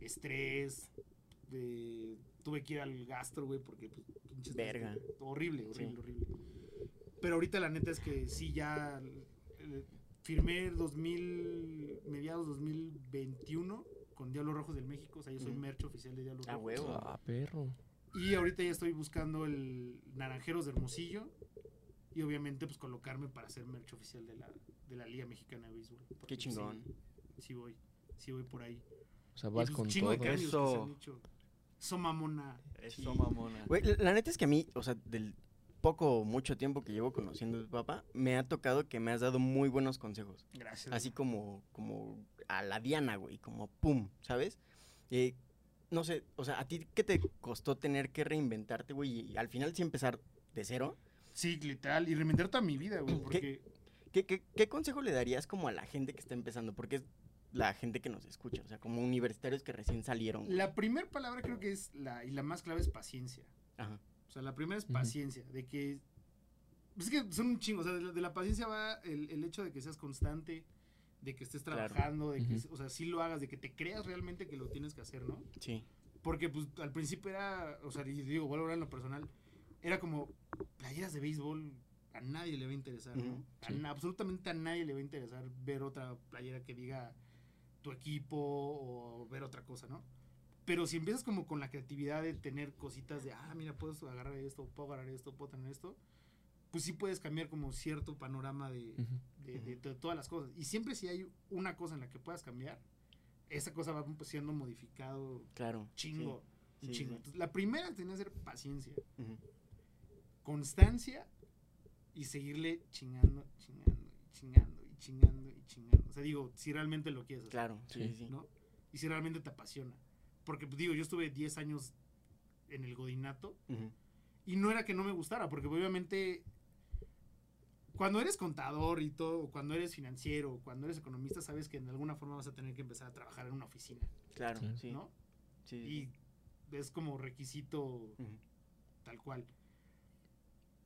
Estrés. de- tuve que ir al gastro, güey, porque. Pues, pinches-
Verga.
Horrible, horrible,
Sí.
horrible. Pero ahorita la neta es que sí, ya. eh, firmé 2000. mediados 2021 con Diablos Rojos del México. O sea, yo soy
Ujú.
merch oficial de Diablos
Ah,
Rojos.
huevo.
Ah, perro.
Y ahorita ya estoy buscando el Naranjeros de Hermosillo. Y obviamente, pues colocarme para ser merch oficial de la, de la Liga Mexicana de Béisbol.
Qué
pues,
chingón.
Sí, sí voy. Sí voy por ahí.
O sea, vas con
chingo de
todo.
cambios que se
Eso.
han hecho. Eso mamona.
Eso, mamona.
Güey, la- la neta es que a mí, o sea, del poco o mucho tiempo que llevo conociendo a tu papá, me ha tocado que me has dado muy buenos consejos.
Gracias.
Así como, como a la Diana, güey, como pum, ¿sabes? Eh, no sé, o sea, ¿a ti qué te costó tener que reinventarte, güey? Y al final sí empezar de cero.
Sí, literal. Y reinventar toda mi vida, güey. Porque
¿Qué, qué, qué consejo le darías como a la gente que está empezando? Porque es la gente que nos escucha, o sea, como universitarios que recién salieron.
la primera palabra creo que es la, y la más clave es paciencia.
Ajá.
O sea, la primera es paciencia, de que... pues Es que son un chingo, o sea, de la, de la paciencia va el, el hecho de que seas constante, de que estés
Claro.
trabajando, de que, o sea, sí lo hagas, de que te creas realmente que lo tienes que hacer, ¿no?
Sí.
Porque pues al principio era, o sea, y digo, vuelvo a hablar en lo personal, era como playeras de béisbol, a nadie le va a interesar, ¿no? A
sí.
absolutamente a nadie le va a interesar ver otra playera que diga tu equipo o ver otra cosa, ¿no? Pero si empiezas como con la creatividad de tener cositas de, ah, mira, puedo agarrar esto, puedo agarrar esto, puedo tener esto, pues sí puedes cambiar como cierto panorama de, de, de- de todas las cosas. Y siempre si hay una cosa en la que puedas cambiar, esa cosa va siendo modificado
Claro.
chingo.
Sí,
un
sí,
chingo.
sí.
Entonces, la primera tenía que ser paciencia, constancia y seguirle chingando, chingando, chingando, y chingando, y chingando. Sea, digo, si realmente lo quieres hacer,
Claro, sí,
Sí.
¿no? Y si realmente te apasiona. Porque, pues, digo, yo estuve 10 años en el godinato y no era que no me gustara, porque obviamente cuando eres contador y todo, cuando eres financiero, cuando eres economista, sabes que en alguna forma vas a tener que empezar a trabajar en una oficina,
Claro, sí.
¿no?
Sí, sí,
Y es como requisito tal cual.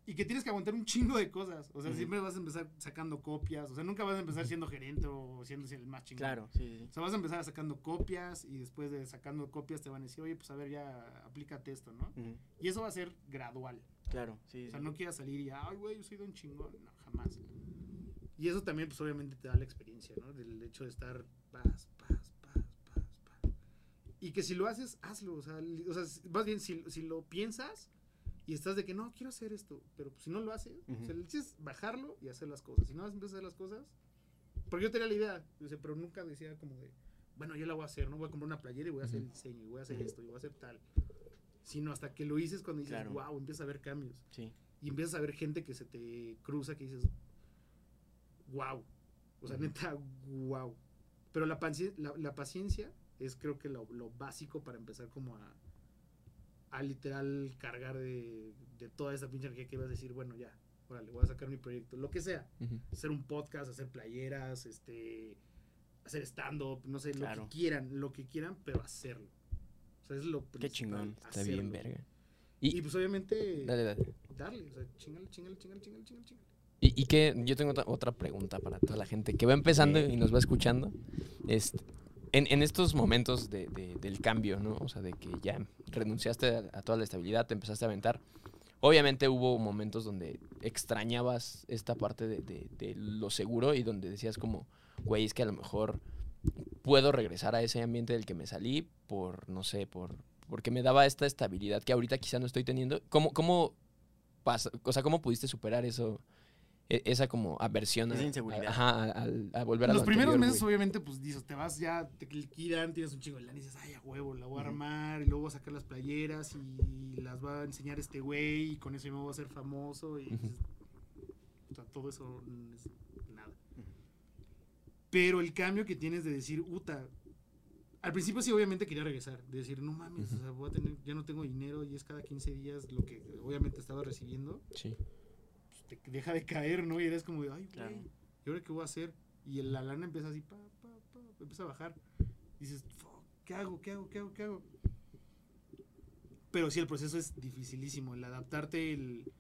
Y que tienes que aguantar un chingo de cosas. O sea, siempre vas a empezar sacando copias. O sea, nunca vas a empezar siendo gerente o siendo el más chingón.
Claro, sí.
O sea, vas a empezar sacando copias y después de sacando copias te van a decir, oye, pues a ver, ya aplícate esto, ¿no? Y eso va a ser gradual.
Claro, sí,
O
sí.
sea, no quieras salir y, ay, güey, yo soy de un chingón. No, jamás. Y eso también, pues obviamente te da la experiencia, ¿no? Del hecho de estar paz, paz, paz, paz, paz. Y que si lo haces, hazlo. O sea, o sea más bien, si, si lo piensas y estás de que no, quiero hacer esto, pero pues, si no lo haces, o sea,
Ujú.
el chiste es bajarlo y hacer las cosas. Si no vas a empezar a hacer las cosas, porque yo tenía la idea, pero nunca decía como de, bueno, yo la voy a hacer, ¿no? Voy a comprar una playera y voy a hacer el diseño, y voy a hacer esto, y voy a hacer tal. Sino hasta que lo dices cuando dices,
Claro.
wow, empiezas a ver cambios
Sí.
y empiezas a ver gente que se te cruza que dices, wow. O sea, neta, wow. Pero la, la, la paciencia es creo que lo, lo básico para empezar como a, a literal cargar de, de toda esa pinche energía que ibas a decir, bueno, ya, órale, voy a sacar mi proyecto, lo que sea. Hacer un podcast, hacer playeras, este, hacer stand-up, no sé,
Claro.
lo que quieran, lo que quieran, pero hacerlo. O sea, es lo
Qué chingón,
Está bien, verga.
Y,
Y,
pues obviamente
dale, dale.
darle, o sea, chingale, chingale, chingale, chingale, chingale, chingale.
Y, y que yo tengo otra, pregunta para toda la gente que va empezando y nos va escuchando. Este, en, en estos momentos de- de- del cambio, ¿no? O sea, de que ya renunciaste a, a toda la estabilidad, te empezaste a aventar. Obviamente hubo momentos donde extrañabas esta parte de, de- lo seguro y donde decías como, güey, es que a lo mejor puedo regresar a ese ambiente del que me salí por, no sé, por porque me daba esta estabilidad que ahorita quizá no estoy teniendo. ¿Cómo, cómo pasa, o sea, cómo pudiste superar eso, esa como aversión a,
Esa inseguridad.
a- ajá, a, a volver a
Los
lo
primeros
anterior,
meses, obviamente, pues dices, te vas ya, te liquidan, tienes un chingo de lana y dices, ay, a huevo, la voy a armar, y luego voy a sacar las playeras y las va a enseñar este güey, y con eso yo me voy a hacer famoso, y dices, o sea, todo eso no es nada. Pero el cambio que tienes de decir, uta, al principio sí, obviamente quería regresar, de decir, no mames, o sea, voy a tener, ya no tengo dinero y es cada 15 días lo que obviamente estaba recibiendo
Sí.
Te deja de caer, ¿no? Y eres como de, ay, güey,
Claro.
¿y ahora qué voy a hacer? Y la lana empieza así, pa, pa, pa, empieza a bajar. Dices, "Fuck, ¿qué hago? ¿Qué hago? ¿Qué hago? ¿Qué hago? Pero sí, el proceso es dificilísimo, el adaptarte, el...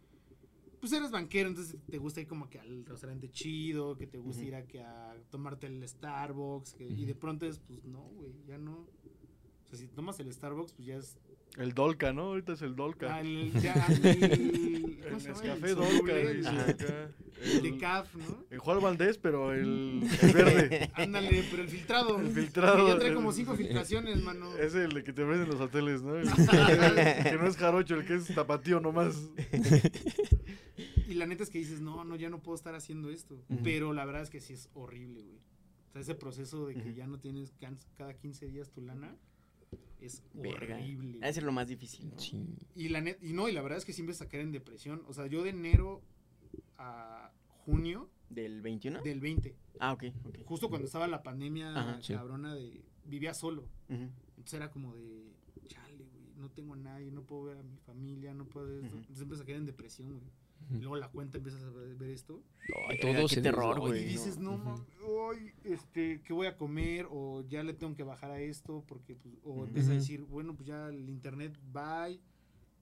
Pues eres banquero, entonces te gusta ir como que al restaurante chido, que te gusta ir a, que a tomarte el Starbucks, que- y de pronto es, pues no, güey, ya no. O sea, si tomas el Starbucks, pues ya es...
El Dolca, ¿no? Ahorita es el Dolca.
ah, el, (laughs) ya, el, ¿cómo
el? Nescafé
El
Dolca.
el- el de
El-
CAF, ¿no?
El Juan Valdés, pero el, el (laughs) verde.
Ándale, pero el filtrado.
El filtrado,
Que ya trae
el-
como cinco filtraciones, mano. (laughs)
Es el de que te ves en los hoteles, ¿no? El, el que no es jarocho, el que es tapatío nomás.
Y la neta es que dices, no, no, ya no puedo estar haciendo esto. Pero la verdad es que sí es horrible, güey. O sea, ese proceso de que ya no tienes cada 15 días tu lana es
Verga.
horrible.
Ha de ser lo más difícil, ¿no?
Sí.
Y la net, y no, y la verdad es que siempre sacar en depresión. O sea, yo de enero a junio
¿Del 21?
del 20,
Ah, ok,
justo cuando estaba la pandemia
Ajá,
sí.
cabrona de vivía solo. Entonces era como de, chale, güey, no tengo a nadie, no puedo ver a mi familia, no puedo ver esto.
Ujú.
Entonces a caer en depresión, güey. Y luego la cuenta empiezas a ver, esto.
Ay,
Verga,
todo
qué terror, güey.
y dices, no, mames, ay, este, ¿qué voy a comer? O ya le tengo que bajar a esto, porque, pues, o
Ujú.
empiezas a decir, bueno, pues ya el internet, bye.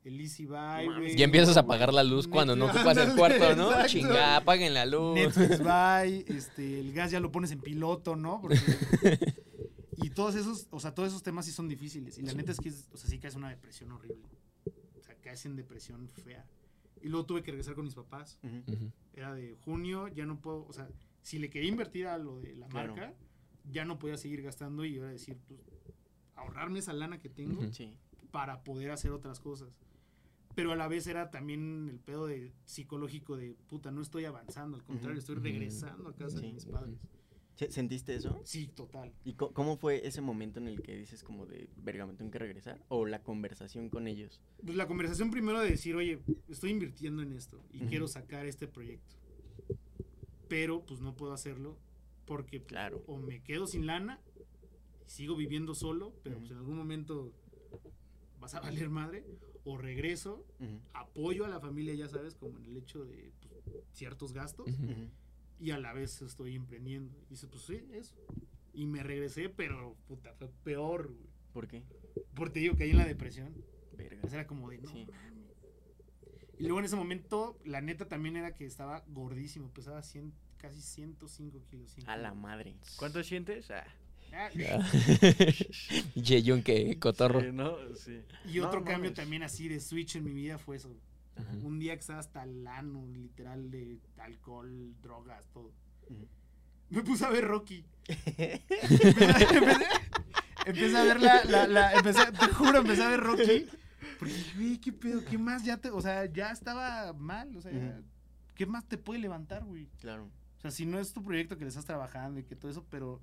el Easy
mames,
güey.
Y empiezas a apagar la luz (laughs) cuando no
Neta,
ocupas el (laughs) cuarto, ¿no?
exacto.
Chinga, apaguen la luz.
Netflix (laughs) Buy, este, el gas ya lo pones en piloto, ¿no? Porque- y todos esos, o sea, todos esos temas sí son difíciles. Y la
Sí.
neta es que, es- o sea, sí caes en una depresión horrible. O sea, caes en depresión fea. Y luego tuve que regresar con mis papás. Era de junio, ya no puedo, o sea, si le quería invertir a lo de la
Claro.
marca, ya no podía seguir gastando y ahora decir, pues, ahorrarme esa lana que tengo.
Sí.
para poder hacer otras cosas. Pero a la vez era también el pedo de psicológico de puta, no estoy avanzando, al contrario, estoy regresando a casa de mis padres.
¿Se- ¿Sentiste eso?
Sí, total.
¿Y cómo fue ese momento en el que dices como de, verga, me tengo que regresar? ¿O la conversación con ellos?
Pues la conversación primero de decir, oye, estoy invirtiendo en esto y
Ujú.
quiero sacar este proyecto. Pero pues no puedo hacerlo porque pues,
Claro.
o me quedo sin lana y sigo viviendo solo, pero
Ujú.
pues en algún momento vas a valer madre, o regreso,
Ujú,
apoyo a la familia, ya sabes, como en el hecho de pues, ciertos gastos. Y a la vez estoy emprendiendo. Y dice, pues sí, eso. Y me regresé, pero puta, fue peor, güey.
¿Por qué?
Porque te digo que ahí en la depresión.
Verga.
Pues era como de, no
Sí.
Y luego en ese momento, la neta también era que estaba gordísimo, pesaba 100, casi 105 kilos. 100
A la
kilos.
madre.
¿Cuánto sientes? Ah,
Ah, (laughs) (laughs)
Yeyun que cotorro.
sí, ¿no? Sí.
Y otro
No,
cambio
mames.
también así de switch en mi vida fue eso.
Ajá.
Un día que estaba hasta el ano, literal, de alcohol, drogas, todo. Me puse a ver Rocky. empecé, (laughs) empecé- empecé a ver la, la, la- empecé- te juro, empecé a ver Rocky. Porque dije, güey, qué pedo, qué más ya te, o sea, ya estaba mal, o sea. ¿qué más te puede levantar, güey?
Claro.
O sea, si no es tu proyecto que le estás trabajando y que todo eso, pero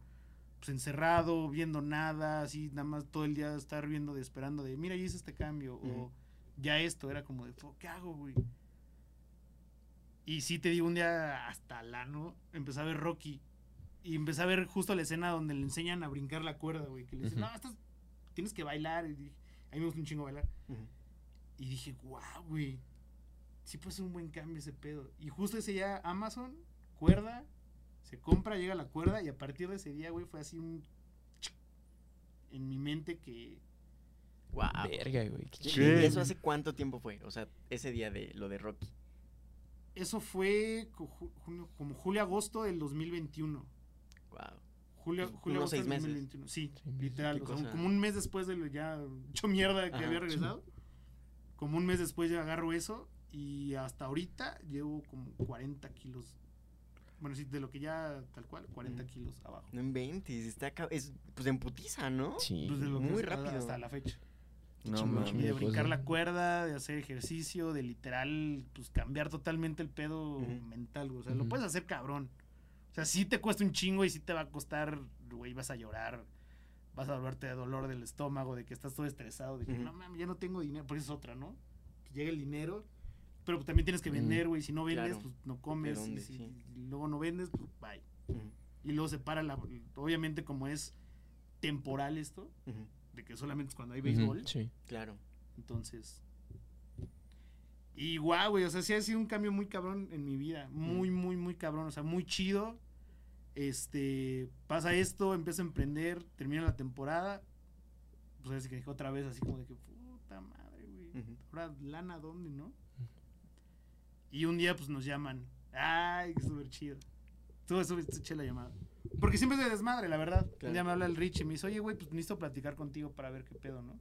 pues encerrado, viendo nada, así nada más todo el día estar viendo, de, esperando de, mira, ya hice este cambio, o. ya esto, era como de, "Fuck, ¿qué hago, güey? Y sí te digo, un día hasta lano, empecé a ver Rocky, y empecé a ver justo la escena donde le enseñan a brincar la cuerda, güey, que le dicen, no, estás, tienes que bailar, y dije, a mí me gusta un chingo bailar. Y dije, wow, güey. Sí puede ser un buen cambio ese pedo. Y justo ese día Amazon, cuerda, se compra, llega la cuerda y a partir de ese día, güey, fue así un... En mi mente que...
Guau.
Verga, güey. qué
¿Y- ¿Eso hace cuánto tiempo fue? O sea, ese día de lo de Rocky.
Eso fue como julio-agosto del 2021.
Wow.
Julio, julio agosto
seis
del
meses.
2021. Sí,
Sí,
literal. O sea, como un mes después de lo ya hecho mierda que
Ajá,
había
sí.
regresado. Como un mes después ya agarro eso. Y hasta ahorita llevo como 40 kilos. Bueno, sí, de lo que ya tal cual, 40
Ujú.
kilos abajo.
No inventes, está es pues en putiza, ¿no?
Sí.
Pues de lo que
muy
es
rápido.
Hasta la fecha.
No
de
Pues,
brincar la cuerda, de hacer ejercicio, de literal, pues cambiar totalmente el pedo mental, güey. O sea, lo puedes hacer cabrón. O sea, sí te cuesta un chingo y sí te va a costar, güey, vas a llorar. Vas a volverte de dolor del estómago, de que estás todo estresado, de que no mames, ya no tengo dinero. Por eso es otra, ¿no? Que llega el dinero, pero también tienes que vender, güey. Si no vendes,
Claro.
pues no comes. y si
Sí.
luego no vendes, pues bye. Y luego se para la. Obviamente, como es temporal esto, de que solamente es cuando hay béisbol.
Sí.
Claro.
Entonces. Y guau, güey. O sea, sí ha sido un cambio muy cabrón en mi vida. Muy, muy, muy cabrón. O sea, muy chido. Este. Pasa esto, empiezo a emprender, termina la temporada. Pues así que dije otra vez, así como de que, puta madre, güey. Ahora, lana, ¿dónde, no? Y un día, pues nos llaman. Ay, qué súper chido. Tú eso eché la llamada. Porque siempre es de desmadre, la verdad.
Claro.
Un día me habla el Rich y me dice, oye, güey, pues necesito platicar contigo para ver qué pedo, ¿no?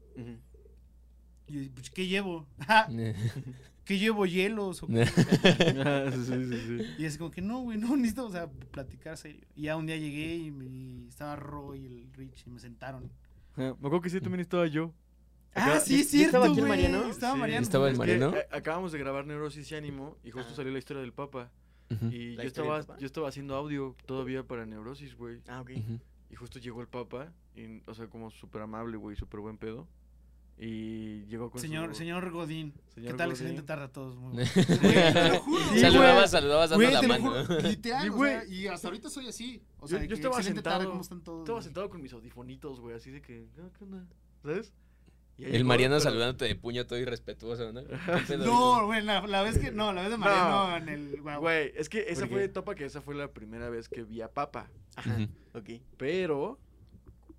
Y yo, pues, ¿qué llevo? "Ah, (laughs) (laughs) ¿Qué llevo? ¿Hielos? o qué?" (laughs)
Ah, sí, sí, sí.
y así como que no, güey, no, necesito, o sea, platicar serio. Y ya un día llegué y, me- y estaba Roy y el Rich y me sentaron.
Ah, Me acuerdo que sí, también estaba yo.
ah, sí,
¿y-
es
estaba
cierto,
aquí el. Mariano?
Estaba
Sí.
Mariano.
¿Estaba el
Es que-
Mariano?
Acabamos de grabar Neurosis y Ánimo y justo
Ah.
salió la historia del Papa. Y
¿La
yo estaba, yo estaba haciendo audio todavía para Neurosis, güey.
Ah, ok.
Y justo llegó el Papa, y, o sea, como súper amable, güey, súper buen pedo. Y llegó con
Señor,
su...
señor Godín.
Señor
¿Qué tal?
Godín.
Excelente tarde a todos. Muy (laughs) bueno. Güey, te lo juro.
Sí,
saludabas,
güey.
saludabas dando
Güey,
la mano.
juro, (laughs) Literal,
Sí,
o
güey.
sea, y hasta ahorita soy así. O sea,
Yo-
de
yo
que
estaba
excelente tarde,
sentado-
¿cómo están todos?
Estaba sentado con mis audifonitos, güey, así de que, "Ah, ¿qué onda? ¿Sabes?
El Mariano saludándote de puño todo irrespetuoso, ¿no? (laughs)
No, güey, la, la vez que, no, la vez de Mariano
No.
en el, guau.
Güey, es que esa
¿Por
fue etapa que esa fue la primera vez que vi a Papa.
Ajá. Ok.
Pero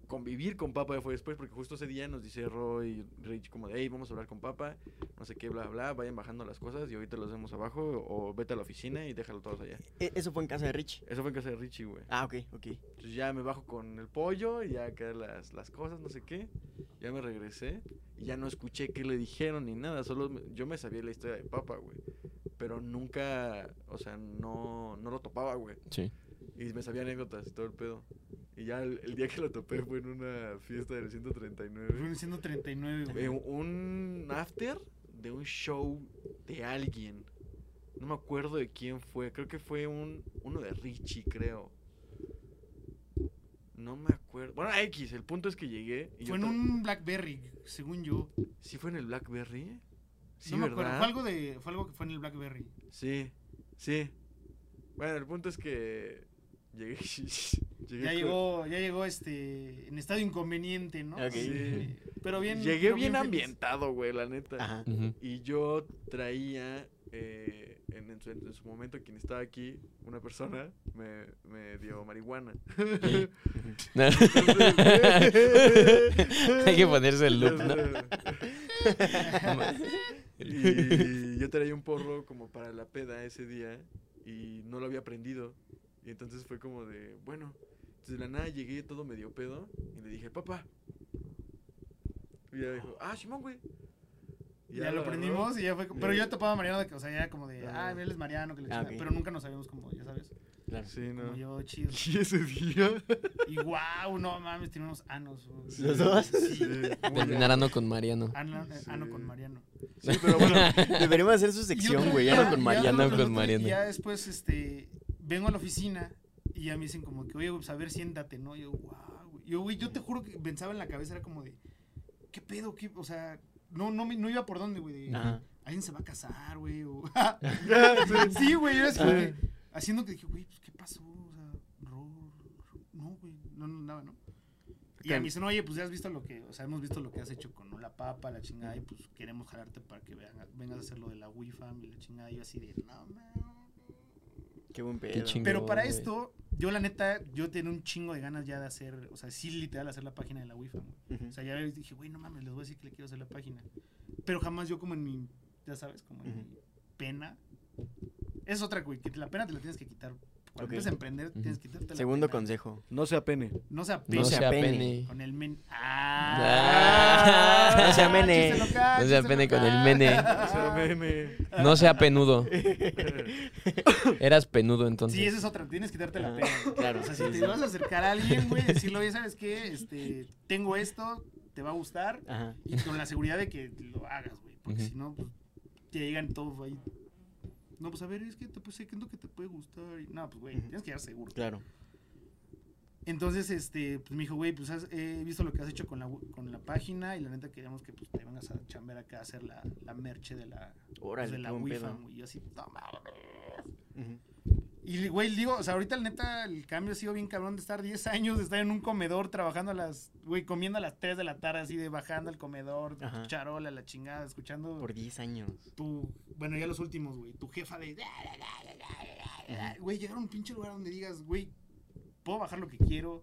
convivir con Papa ya fue después, porque justo ese día nos dice Roy, Rich, como de, hey, vamos a hablar con Papa, no sé qué, bla, bla, vayan bajando las cosas y ahorita los vemos abajo, o vete a la oficina y déjalo todos allá.
E- Eso fue en casa de Rich.
Eso fue en casa de Richie, güey.
Ah, ok, ok.
Entonces ya me bajo con el pollo, y ya quedan las, las cosas, no sé qué. Ya me regresé y ya no escuché qué le dijeron ni nada. Solo me- yo me sabía la historia de Papa, güey. Pero nunca, o sea, no, no lo topaba, güey.
Sí.
Y me sabía anécdotas y todo el pedo. Y ya el, el día que lo topé fue en una fiesta del 139.
Fueron siendo 39, güey.
Eh, un after de un show de alguien. No me acuerdo de quién fue. Creo que fue un uno de Richie, creo. No me acuerdo. Bueno, X, el punto es que llegué. Y yo
Fue en un Blackberry, según yo.
¿Sí fue en el Blackberry? Sí,
no me acuerdo. Fue algo, de, fue algo que fue en el Blackberry.
Sí, sí. Bueno, el punto es que llegué. (laughs) llegué
Ya
con-
llegó, ya llegó este en estado inconveniente, ¿no?
Sí.
Pero bien.
Llegué
pero
bien ambientado, güey, la neta.
Ajá.
Y yo traía, eh, en, en su, en su momento, quien estaba aquí, una persona, me, me dio marihuana. (laughs)
Hay que ponerse el look, ¿no?
y yo traía un porro como para la peda ese día y no lo había prendido. Y entonces fue como de, bueno, entonces de la nada llegué todo medio pedo y le dije, papá. Y ya dijo, ah, Simón, güey. Y
Ya lo
agarró.
prendimos y ya fue. Pero
Ya.
yo topaba a Mariano, de que, o sea, ya como de, ah, él es Mariano, que le
Ah,
chingada",
ok.
Pero nunca nos sabíamos como, ya sabes,
Claro.
Sí,
como
no.
yo chido. (laughs)
Y ese día.
Y wow, no mames, tiene unos anos. güey.
¿Los dos?
Sí.
Terminar ano con Mariano.
Ano, eh, ano
Sí.
con Mariano.
Sí, pero bueno. (laughs)
Deberíamos hacer su sección, güey.
ya-
Ya no con Mariano.
Con Mariano.
Y ya después, este, vengo a la oficina y ya me dicen como que, oye, pues a ver, siéntate, ¿no? Yo, wow, güey. Yo, güey, yo te juro que pensaba en la cabeza, era como de, ¿qué pedo? ¿Qué? O sea, no, no, me- no iba por dónde, güey.
Ajá.
Alguien se va a casar, güey. o- (laughs) (laughs) sí, güey, yo así haciendo que dije, güey, pues, ¿qué pasó? O sea, ro- ro- no, güey, no, no, nada, ¿no? Y a mí dicen, oye, pues ya has visto lo que, o sea, hemos visto lo que has hecho con la papa, la chingada, y pues queremos jalarte para que venga- vengas a hacer lo de la Wi y la chingada. Y yo así de, no, man.
Qué buen pedo.
Qué chingón.
Pero para
güey.
esto, yo la neta, yo tenía un chingo de ganas ya de hacer, o sea, sí, literal, hacer la página de la Wi-Fi, güey.
Ujú.
O sea, ya dije, güey, no mames, les voy a decir que le quiero hacer la página. Pero jamás yo como en mi, ya sabes, como en mi pena. Es otra, güey, que la pena te la tienes que quitar. Cuando
Ok.
empiezas a emprender, tienes que quitarte la
Segundo
pena.
consejo.
No se apene.
No se
No
apene.
se
se
apene.
Con el men.
Ah.
No se amene.
local,
No se apene con el mene.
No se apene.
No sea penudo. (laughs) Eras penudo entonces.
Sí, esa es otra, tienes que quitarte la
Ajá,
pena.
claro,
O sea,
sí,
si te
sí.
vas a acercar a alguien, güey, decirle, oye, ¿sabes qué? Este, tengo esto, te va a gustar.
Ajá.
Y con la seguridad de que lo hagas, güey. Porque si no, pues, te llegan todos ahí. No, pues a ver, es que te pues, sé que es lo que te puede gustar. Y, no, pues, güey, tienes que llegar seguro.
Claro.
Entonces, este, pues me dijo, güey, pues has- he visto lo que has hecho con la, con la página y la neta queríamos que pues, te vengas a chambear acá a hacer la, la merche de la, pues,
Órale,
de
qué
la Wi-Fi. Y yo así, no mames.
Ujú.
Y, güey, digo, o sea, ahorita, la neta, el cambio ha sido bien cabrón de estar 10 años, de estar en un comedor trabajando a las, güey, comiendo a las 3 de la tarde, así de bajando al comedor,
Ajá.
charola, la chingada, escuchando
Por 10 años.
tu, bueno, ya los últimos, güey, tu jefa de, güey, llegar a un pinche lugar donde digas, güey, puedo bajar lo que quiero,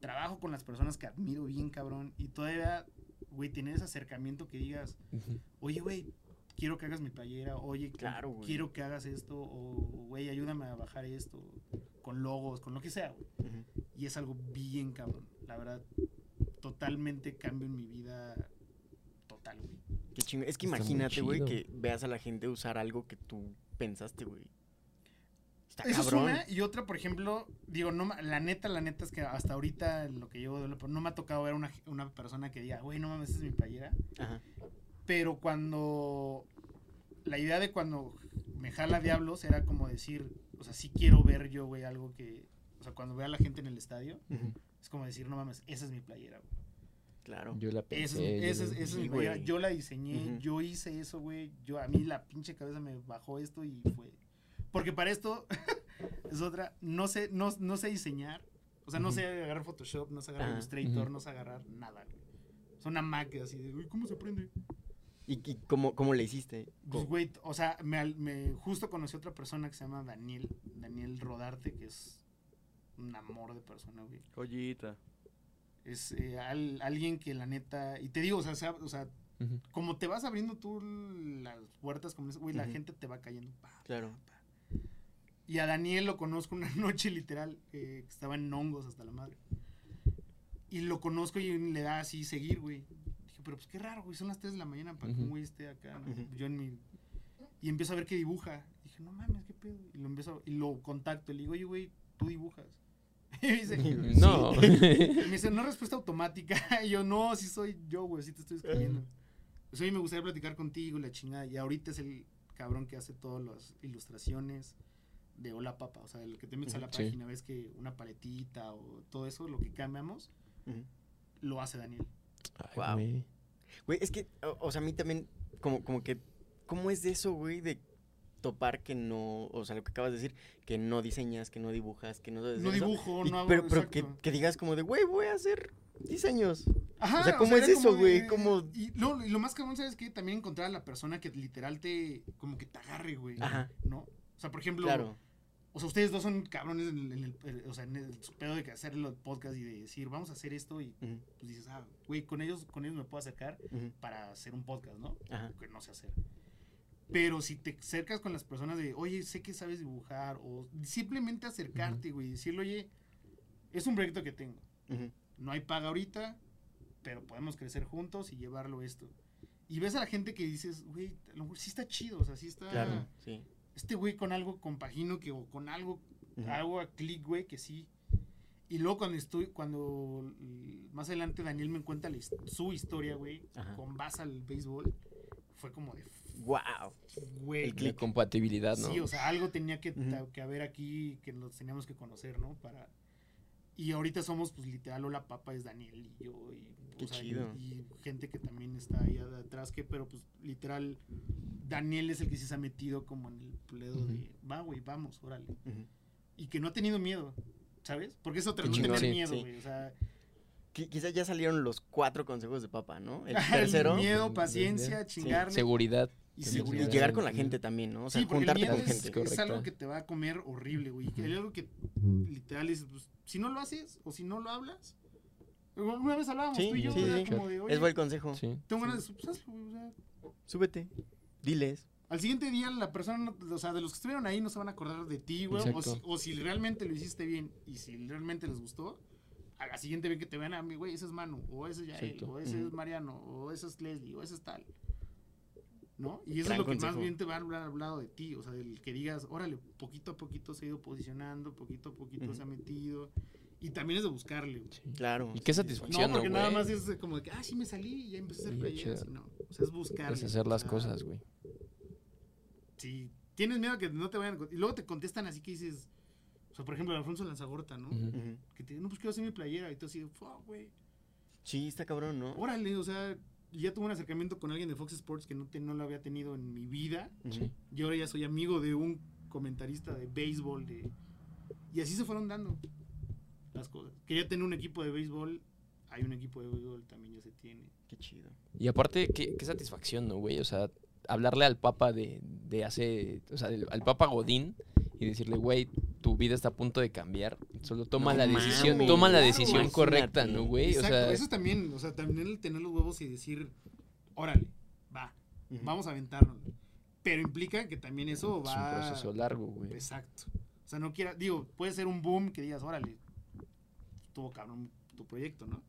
trabajo con las personas que admiro bien, cabrón, y todavía, güey, tener ese acercamiento que digas, oye, güey, quiero que hagas mi playera, oye,
Claro,
quiero que hagas esto, o, güey, ayúdame a bajar esto, con logos, con lo que sea, güey. Y es algo bien cabrón, la verdad, totalmente cambio en mi vida, total, güey.
Qué chingo. Es que
Está
imagínate, güey, que veas a la gente usar algo que tú pensaste, güey. Está
Esa es una, y otra, por ejemplo, digo, no, la neta, la neta es que hasta ahorita, lo que llevo de no me ha tocado ver una, una persona que diga, güey, no mames, esa es mi playera.
Ajá.
Pero cuando. La idea de cuando me jala Diablos era como decir, o sea, sí quiero ver yo, güey, algo que. O sea, cuando vea a la gente en el estadio, es como decir, no mames, esa es mi playera, güey.
Claro.
Yo la
Esa
pensé.
es, esa es- esa mi playera.
güey.
Yo la diseñé, yo hice eso, güey. Yo, a mí la pinche cabeza me bajó esto y fue. Porque para esto, (laughs) es otra, no sé, no, no sé diseñar. O sea, no sé agarrar Photoshop, no sé agarrar
Ajá.
Illustrator, no sé agarrar nada, güey. Es una Mac así de, uy, ¿cómo se aprende?
¿Y, y cómo, cómo le hiciste?
Pues, güey, o sea, me, al- me- justo conocí a otra persona que se llama Daniel, Daniel Rodarte, que es un amor de persona, güey.
Joyita.
Es eh, al- alguien que la neta. Y te digo, o sea, sea- o sea, como te vas abriendo tú las puertas, como güey, la gente te va cayendo. pa,
Claro.
Y a Daniel lo conozco una (laughs) noche literal, eh, que estaba en hongos hasta la madre. Y lo conozco y le da así seguir, güey. Dije, pero pues qué raro, güey, son las 3 de la mañana para que un güey esté acá. Yo en mi... Y empiezo a ver que dibuja. Dije, no mames, qué pedo. Y lo empiezo, y lo contacto, le digo, oye, güey, tú dibujas. (laughs) Y me dice,
No. (laughs)
y me dice, no respuesta automática. (laughs) Y yo, no, sí soy yo, güey, sí te estoy escribiendo. Pues oye, me gustaría platicar contigo, la chingada. Y ahorita es el cabrón que hace todas las ilustraciones de Hola Papa. O sea, el que te metes a la
Sí.
página, ves que una paletita o todo eso, lo que cambiamos, lo hace Daniel.
Ay,
Guau.
güey.
Güey, es que, o, o sea, a mí también, como, como que, ¿cómo es de eso, güey? De topar que no, o sea, lo que acabas de decir, que no diseñas, que no dibujas, que no sabes
No
eso,
dibujo,
y-
no hago.
pero, pero que, que digas como de, güey, voy a hacer diseños.
Ajá,
o sea, ¿cómo es eso,
como
güey?
de-
¿Cómo-
Y, no, y lo más cabrón, ¿sabes qué? También encontrar a la persona que literal te. como que te agarre, güey.
Ajá.
¿No? O sea, por ejemplo.
Claro.
O sea, ustedes dos son cabrones en, el- en el, o sea, en el pedo de hacer los podcast y de decir, vamos a hacer esto y
Ujú,
pues dices, ah, güey, con ellos, con ellos me puedo acercar
ujú,
para hacer un podcast, ¿no?
Ajá.
Que no sé hacer. Pero si te acercas con las personas de, oye, sé que sabes dibujar, o simplemente acercarte, güey, y decirle, oye, es un proyecto que tengo. No hay paga ahorita, pero podemos crecer juntos y llevarlo esto. Y ves a la gente que dices, güey, a lo mejor sí está chido, o sea, sí está.
Claro, sí.
Este güey con algo compagino que, o con algo algo a clic, güey, que sí. Y luego cuando estoy, cuando más adelante Daniel me cuenta la su historia, güey,
Ajá.
con base al béisbol, fue como de,
Wow.
güey,
El
La
click.
compatibilidad, ¿no?
sí, o sea, algo tenía que, que haber aquí, que nos teníamos que conocer, ¿no? Para... Y ahorita somos, pues, literal, Hola Papa es Daniel y yo, y, o
Qué
sea,
chido.
y, gente que también está ahí atrás, que, pero, pues, literal, Daniel es el que sí se ha metido como en el pledo de, va, güey, vamos, órale y que no ha tenido miedo, ¿sabes? Porque es otra,
Qué
no
chingón.
tener
Sí,
miedo,
sí.
güey. O sea,
Qui- Quizá ya salieron los cuatro consejos de papá, ¿no? El (laughs)
el
tercero.
miedo,
Sí,
paciencia,
sí.
chingarle
Seguridad.
Y
Sí,
llegar con la gente también, ¿no? O sea,
sí, porque el
juntarte
miedo
con
es,
gente.
es algo que te va a comer horrible, güey. Hay algo que literal es, pues, si no lo haces o si no lo hablas. Una vez hablábamos
Sí,
tú y yo,
sí,
era
sí.
como de, oye,
Es buen consejo.
Sí.
tengo ganas de, pues, hazlo, güey, o sea,
Súbete. Diles.
al siguiente día la persona, no- o sea, de los que estuvieron ahí no se van a acordar de ti, güey. O si,
Exacto.
o si realmente lo hiciste bien y si realmente les gustó, a la siguiente vez que te vean a mí, güey, ese es Manu, o ese es Yael,
Exacto.
o ese es. Mariano, o ese es Leslie, o ese es tal. ¿No? Y eso
Gran
es lo que más bien te va a hablar hablado de ti, o sea, del que digas, órale, poquito a poquito se ha ido posicionando, poquito a poquito se ha metido. Y también es de buscarle, güey.
sí.
Claro.
Y qué
No,
satisfacción,
porque nada más es como de que, ah, sí me salí y ya empecé a hacer
Sí,
playeras. No, o sea, es buscarle.
Es hacer
o
las
sea,
cosas, güey.
si tienes miedo que no te vayan a y luego te contestan así que dices o sea por ejemplo Alfonso Lanzagorta no que te no pues quiero hacer mi playera y tú así fuck güey
Sí, está cabrón, ¿no?
órale o sea ya tuve un acercamiento con alguien de Fox Sports que no te, no lo había tenido en mi vida.
Sí.
y ahora ya soy amigo de un comentarista de béisbol de y así se fueron dando las cosas quería tener un equipo de béisbol hay un equipo de béisbol también ya se tiene
Qué chido.
Y aparte, qué, qué satisfacción, ¿no, güey? O sea, hablarle al Papa de, de hace. O sea, del- al Papa Godín y decirle, güey, tu vida está a punto de cambiar. Solo toma
No
la decisión, toma la decisión correcta, ¿no, güey? O
Exacto,
sea,
eso también o sea también el tener los huevos y decir órale va vamos a aventarnos. Pero implica que también eso
es un
va.
proceso largo, güey.
Exacto. O sea, no quiera, digo, puede ser un boom que digas, órale, estuvo cabrón tu proyecto, ¿no?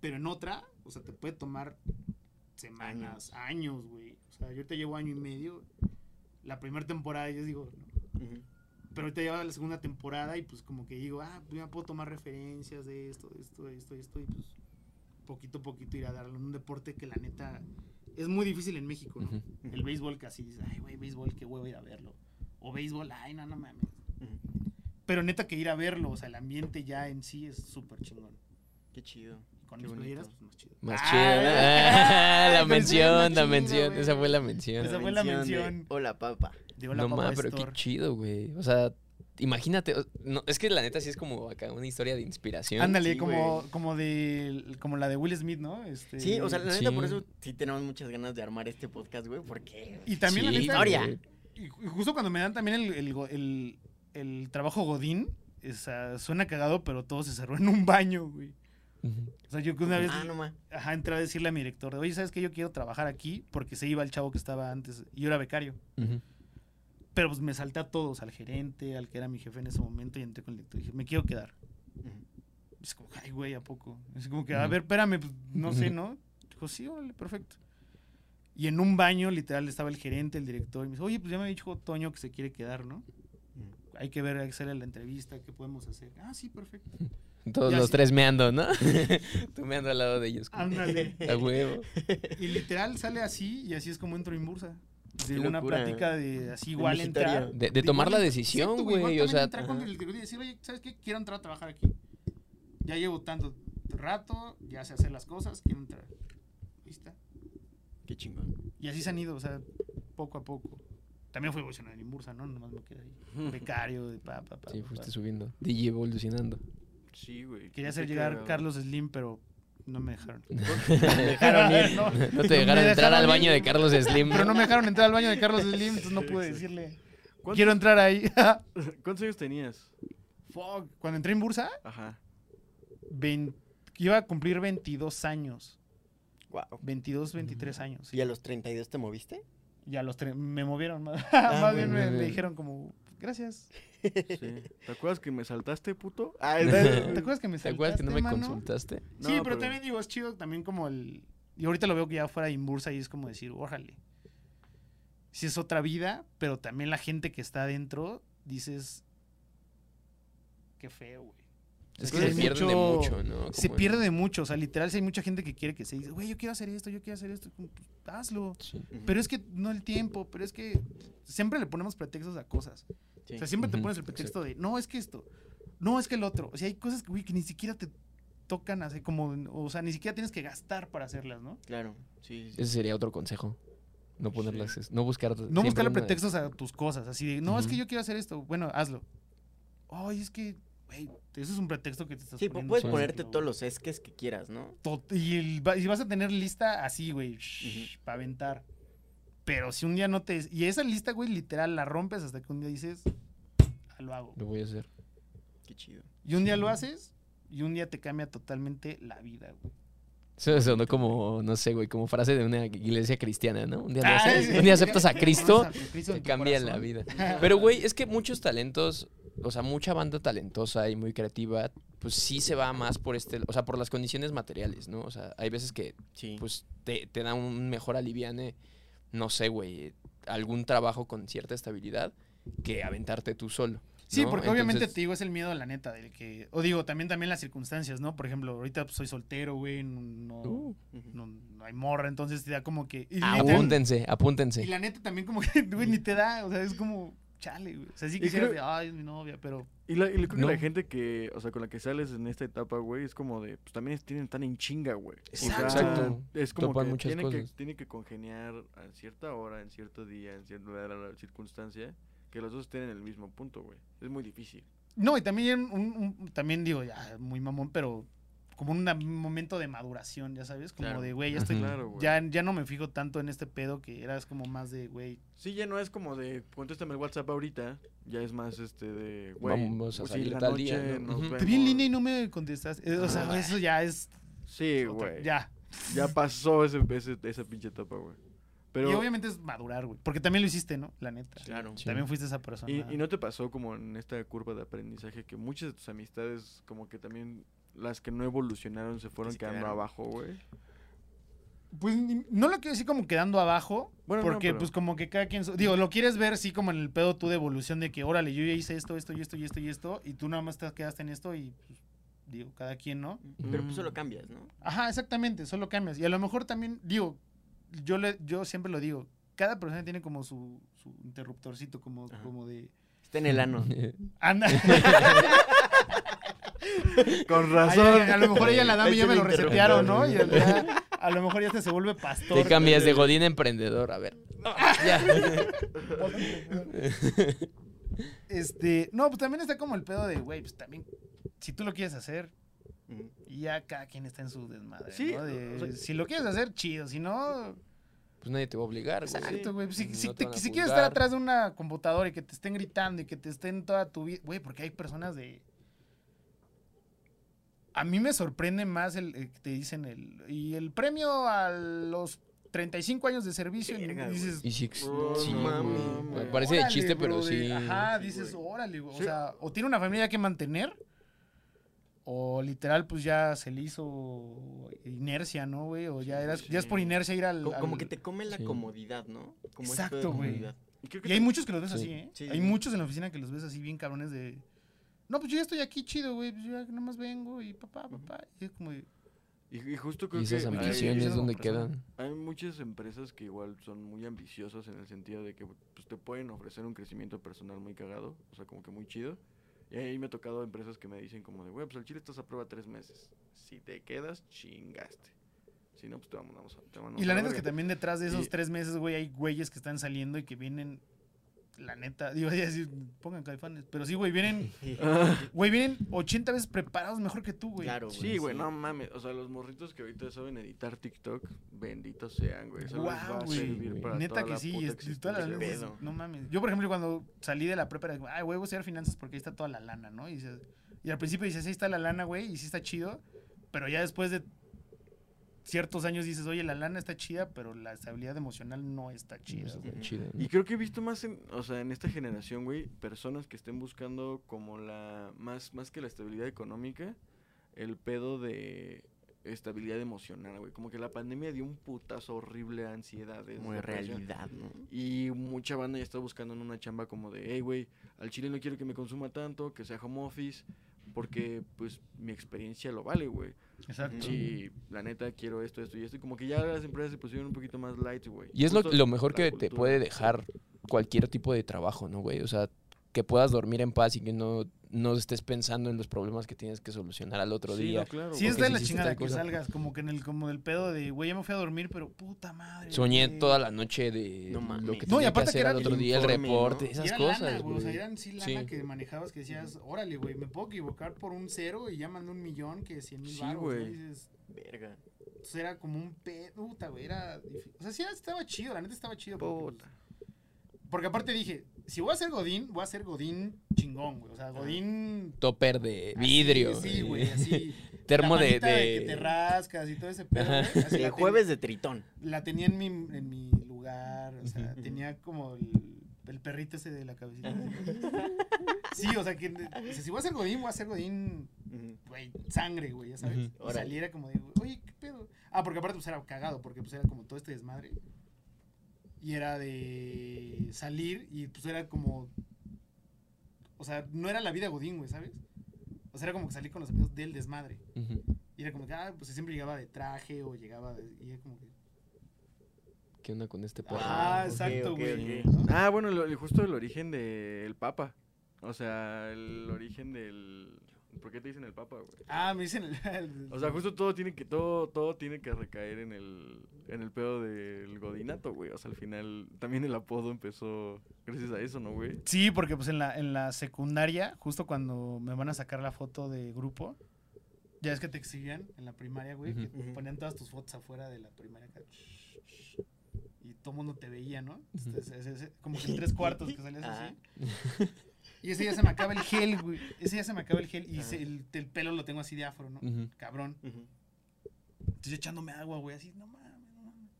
Pero en otra, o sea, te puede tomar semanas, años, güey. O sea, yo ahorita llevo año y medio. La primera temporada, yo digo, no. Pero ahorita lleva la segunda temporada y pues como que digo, ah, pues ya puedo tomar referencias de esto, de esto, de esto, de esto, y pues poquito a poquito ir a darle un deporte que la neta es muy difícil en México, ¿no? El béisbol casi dices, ay, güey, béisbol, qué huevo ir a verlo. O béisbol, ay, no, no mames. Pero neta que ir a verlo, o sea, el ambiente ya en sí es súper chingón.
Qué chido.
Y con
Qué
mis
bonito.
playeras, pues más chido.
Más
Ah,
chido. ¿no?
ay, (laughs)
la mención, la mención. Esa fue la mención.
Esa fue la
de
mención.
Hola, papá.
No mames, pero qué chido, güey. O sea, imagínate. No, es que la neta sí es como acá una historia de inspiración.
Ándale,
Sí,
como,
güey.
como de como la de Will Smith, ¿no? Este,
Sí, o sea, la neta, por eso sí tenemos muchas ganas de armar este podcast, güey, porque...
y también la neta,
historia.
Y justo cuando me dan también el, el, el- el trabajo Godín, o sea, suena cagado, pero todo se cerró en un baño, güey. O sea, yo que una vez
Ah, no
ajá, entré a decirle a mi director, oye, ¿sabes qué? Yo quiero trabajar aquí porque se iba el chavo que estaba antes y yo era becario.
Ujú.
Pero pues me salté a todos, al gerente, al que era mi jefe en ese momento y entré con el director y dije, me quiero quedar.
Ujú.
Es como, ay, güey, ¿a poco? Es como que, a ver, espérame, pues, no sé, ¿no? Dijo, sí, órale, perfecto. Y en un baño, literal, estaba el gerente, el director, y me dice, oye, pues ya me ha dicho Toño que se quiere quedar, ¿no? Hay que ver, hay que hacerle la entrevista, ¿qué podemos hacer? Ah, sí, perfecto. (laughs)
Todos
Ya
los
sí.
tres meando, ¿no? (laughs) (laughs) Tú meando al lado de ellos.
Ándale.
A huevo.
Y literal sale así, y así es como entro en Bursa. De
Qué
una
locura.
plática de así
De
igual
Mexitario.
entrar.
De, de tomar la decisión, güey.
igual
O sea,
entrar con
ajá.
el director y decir, oye, ¿sabes qué? Quiero entrar a trabajar aquí. Ya llevo tanto rato, ya sé hacer las cosas, quiero entrar. Está.
Qué chingón.
Y así se han ido, o sea, poco a poco. También fui evolucionando en Bursa, ¿no? Nomás me quedé ahí. (laughs) Becario, de pa, pa, pa.
sí,
pa,
fuiste
pa.
subiendo. DJ evolucionando.
Sí, güey.
Quería hacer llegar. Carlos Slim, pero no me dejaron. (laughs) (laughs)
dejaron ir.
no,
No te dejaron
me
entrar
dejaron
al
ir,
baño de Carlos Slim.
Pero no me dejaron entrar al baño de Carlos Slim, (laughs) entonces no pude decirle.
¿Cuántos-
Quiero entrar ahí.
¿Cuántos años tenías?
Fuck. Cuando entré en Bursa,
Ajá.
vein- iba a cumplir 22 años.
Wow.
22, 23 años. sí.
¿Y a los 32 te moviste?
Y a los tres me movieron más,
Ah,
más bien
bueno,
me, me
bien.
dijeron como, gracias.
Sí. ¿Te acuerdas que me saltaste, puto?
Ah, (laughs)
¿Te acuerdas que me
¿Te acuerdas que no me
saltaste, mano?
consultaste?
Sí, pero,
pero-
también digo, es chido también como el... Y ahorita lo veo que ya fuera de Inbursa y es como decir, órale. Si es otra vida, pero también la gente que está adentro, dices, qué feo, güey.
Es
que
se
hay
pierden de
mucho-
¿no?
Se pierde de mucho, o sea, literal, si hay mucha gente que quiere que se diga, güey, yo quiero hacer esto, yo quiero hacer esto, como, pues, hazlo.
Sí.
Pero es que no el tiempo, pero es que siempre le ponemos pretextos a cosas.
Sí.
O sea, siempre te
Ujú,
pones el pretexto de, no, es que esto, no, es que el otro. O sea, hay cosas que, güey, que ni siquiera te tocan hacer como, o sea, ni siquiera tienes que gastar para hacerlas, ¿no?
Claro. Sí.
Ese sería otro consejo. No ponerlas, no buscar.
No
una-
pretextos a tus cosas, así de, no, es que yo quiero hacer esto, bueno, hazlo. Ay, es que, güey, eso es un pretexto que te estás
Sí,
poniendo
puedes ponerte todos los esques que quieras, ¿no?
Y, el va- y vas a tener lista así, güey, para aventar. Pero si un día no te... Y esa lista, güey, literal, la rompes hasta que un día dices, "Ah, lo hago.
Lo voy a hacer.
Qué chido.
Y un día lo haces y un día te cambia totalmente la vida, güey.
Eso sonó como, no sé, güey, como frase de una iglesia cristiana, ¿no? Un día, haces,
sí.
un día aceptas a (laughs) Cristo, te cambia la vida. (laughs) Pero, güey, es que muchos talentos, o sea, mucha banda talentosa y muy creativa, pues sí se va más por este, o sea, por las condiciones materiales, ¿no? O sea, hay veces que,
Sí.
pues, te, te da un mejor aliviane, no sé, güey, algún trabajo con cierta estabilidad que aventarte tú solo.
Sí,
¿no?
porque obviamente te digo, es el miedo, la neta, del que... O digo, también también las circunstancias, ¿no? Por ejemplo, ahorita pues, soy soltero, güey, no, no,
uh,
no- no hay morra, entonces te da como que... Y,
Ah,
apúntense, apúntense.
y la neta también como que, (laughs) güey, ni te da, o sea, es como, chale, güey. O sea, sí
Y
quisieras
creo-
de, ay, es mi novia, pero...
Y, la, y creo que
No.
la gente que, o sea, con la que sales en esta etapa, güey, es como de, pues también tienen tan en chinga, güey. O sea,
Exacto.
Es como
Topan
que
muchas
tiene, que
cosas.
tiene que congeniar a cierta hora, en cierto día, en cierta circunstancia, que los dos estén en el mismo punto, güey. Es muy difícil.
No, y también, un, un- también digo, ya, muy mamón, pero como un momento de maduración, ya sabes, como
Claro.
de, güey, ya estoy...
Claro, güey.
Ya, ya no me fijo tanto en este pedo que eras como más de, güey,
Sí, ya no es como de, contéstame el WhatsApp ahorita, ya es más este de, güey,
Vamos a
pues,
salir
la
tal día,
noche
¿no?
te vi en
vemos.
línea y no me contestas. Eh, O sea,
Ah.
eso ya es...
Sí, güey.
Ya.
Ya pasó ese, ese- esa pinche etapa, güey. Pero,
y obviamente es madurar, güey. Porque también lo hiciste, ¿no? La neta.
Claro.
Sí.
También fuiste esa persona.
y, y no te pasó como en esta curva de aprendizaje que muchas de tus amistades, como que también las que no evolucionaron se fueron
se
quedando
quedaron.
abajo, güey.
Pues ni- no lo quiero decir como quedando abajo.
Bueno, no,
porque
pero-
pues como que cada quien... Digo, lo quieres ver sí como en el pedo tú de evolución de que, órale, yo ya hice esto, esto y esto y esto y esto. Y tú nada más te quedaste en esto y pues, digo, cada quien, ¿no?
Pero pues
Mm.
solo cambias, ¿no?
Ajá, exactamente, solo cambias. Y a lo mejor también, digo, yo, le, yo siempre lo digo, cada persona tiene como su, su interruptorcito, como,
Ajá.
como de...
Está en el ano. (laughs)
Anda. (laughs) (laughs)
Con
Ay,
razón.
a, a lo mejor ella la dama y ya me lo resetearon, ¿no? Y (laughs) ya- a lo mejor ya se vuelve pastor.
Te cambias de Godín a emprendedor, a ver. (laughs) Ya.
Este, no, pues también está como el pedo de, güey, pues también, si tú lo quieres hacer, y ya cada quien está en su desmadre,
Sí,
¿no? De-
o sea-
si lo quieres hacer, chido, si no,
Pues nadie te va a obligar, güey.
exacto, güey. pues Si,
No
si
te
te-
van a
si quieres estar atrás de una computadora y que te estén gritando y que te estén toda tu vida, güey, porque hay personas de... A mí me sorprende más el, el que te dicen el. Y el premio a los 35 años de servicio. y dices.
Y ex-
Oh,
sí, güey. Parece de
"Órale,
chiste, pero
brother".
sí.
Ajá,
Sí,
dices,
güey.
órale, güey. O
Sí.
sea, o tiene una familia que mantener. O literal, pues ya se le hizo inercia, ¿no, güey? O ya, eras, ya es por inercia ir al.
Co- Como
al-
que te come la
Sí.
comodidad, ¿no? Como
Exacto, güey.
comodidad.
Y creo que
Y hay muchos que los ves
Sí.
así, ¿eh?
Sí,
hay
sí.
muchos en la oficina que los ves así bien cabrones de... No, pues yo ya estoy aquí chido, güey. Pues yo ya nomás vengo y papá, papá. Y es como de...
Y, y justo creo
Y esas
que hay-
ambiciones
como
donde quedan.
Hay muchas empresas que igual son muy ambiciosas en el sentido de que pues, te pueden ofrecer un crecimiento personal muy cagado, o sea, como que muy chido. Y ahí me ha tocado empresas que me dicen como de, güey, pues al chile estás a prueba tres meses. Si te quedas, chingaste. Si no, pues te mandamos a, te mandamos
Y la neta es que
verga".
también detrás de esos
Y-
tres meses, güey, hay güeyes que están saliendo y que vienen... La neta, (laughs) digo, ya decir, pongan caifanes. Pero sí, güey, vienen... (laughs) Güey, vienen 80 veces preparados mejor que tú, güey.
Claro, güey.
Sí, güey, no mames. O sea, los morritos que ahorita saben editar TikTok, benditos sean, güey. Eso les va a
güey.
servir para
Neta
toda
que
la
sí,
puta
es- veces,
güey.
pedo.
no mames. Yo, por ejemplo, cuando salí de la prepa, era ay, güey, voy a estudiar finanzas porque ahí está toda la lana, ¿no? Y, dices- y al principio dices, ahí está la lana, güey, y sí está chido, pero ya después de ciertos años dices, oye, la lana está chida, pero la estabilidad emocional no está chida.
Y creo que he visto más en, o sea, en esta generación, güey, personas que estén buscando como la, más, más que la estabilidad económica, el pedo de estabilidad emocional, güey. Como que la pandemia dio un putazo horrible a ansiedades. Depresión.
realidad, ¿no?
Y mucha banda ya está buscando en una chamba como de, hey, güey, al chile no quiero que me consuma tanto, que sea home office, porque, pues, mi experiencia lo vale, güey.
Exacto.
Y la neta quiero esto, esto y esto. Y como que ya las empresas se pusieron un poquito más light, güey.
Y es lo, lo mejor que te puede dejar cualquier tipo de trabajo, ¿no, güey? O sea, que puedas dormir en paz y que no, no estés pensando en los problemas que tienes que solucionar al otro
Sí,
día.
no, claro,
Sí, es de
si
la chingada que salgas, como que en el, como del pedo de, güey, ya me fui a dormir, pero puta madre.
Soñé
güey.
toda la noche de
No
lo que
No, y
tenía que
aparte que
hacer
era
al otro
el
día, el reporte,
Y
esas
era
cosas,
lana, güey. O sea, eran sí lana
Sí.
que manejabas que decías, órale, güey, me puedo equivocar por un cero y ya mandé un millón que cien mil
Sí,
baros,
güey.
Dices,
Verga.
Entonces era como un pedo, puta, güey, era difí- O sea, sí estaba chido, la neta estaba chido. Porque, pues, porque aparte dije, si voy a ser Godín, voy a ser Godín chingón, güey. O sea, Godín...
Topper de
así,
vidrio.
Sí, güey, así. (laughs)
Termo
la
de...
que te rascas y todo ese pedo, güey. Así
De
la
jueves de tritón.
la tenía en mi, en mi lugar, o sea, tenía como el, el perrito ese de la cabecita. Sí, o sea, que si voy a ser Godín, voy a ser Godín güey, sangre, güey, ya sabes. Y
Órale.
saliera como de, oye, ¿qué pedo? Ah, porque aparte pues era cagado, porque pues era como todo este desmadre. Y era de salir y pues era como, o sea, no era la vida Godín, güey, ¿sabes? O sea, era como que salí con los amigos del desmadre. Y era como que, ah, pues siempre llegaba de traje o llegaba de, y era como que,
¿Qué onda con este perro?
ah,
ok,
exacto, güey.
Ah, bueno, lo- justo el origen del Papa. O sea, el origen del... ¿Por qué te dicen el Papa, güey?
Ah, me dicen el, (laughs) el-
O sea, justo todo tiene que todo todo tiene que recaer en el en el pedo del godinato, güey. O sea, al final también el apodo empezó gracias a eso, ¿no, güey?
Sí, porque pues en la, en la secundaria, justo cuando me van a sacar la foto de grupo, ya es que te exhibían en la primaria, güey, que ponían todas tus fotos afuera de la primaria acá, y todo el mundo te veía, ¿no? Entonces, como que en tres (laughs) cuartos que salías así. (laughs) Y ese ya se me acaba el gel, güey. Ese ya se me acaba el gel y se- el, el pelo lo tengo así de afro, ¿no? Cabrón.
Ujú.
Entonces yo echándome agua, güey, así, no mames, no mames.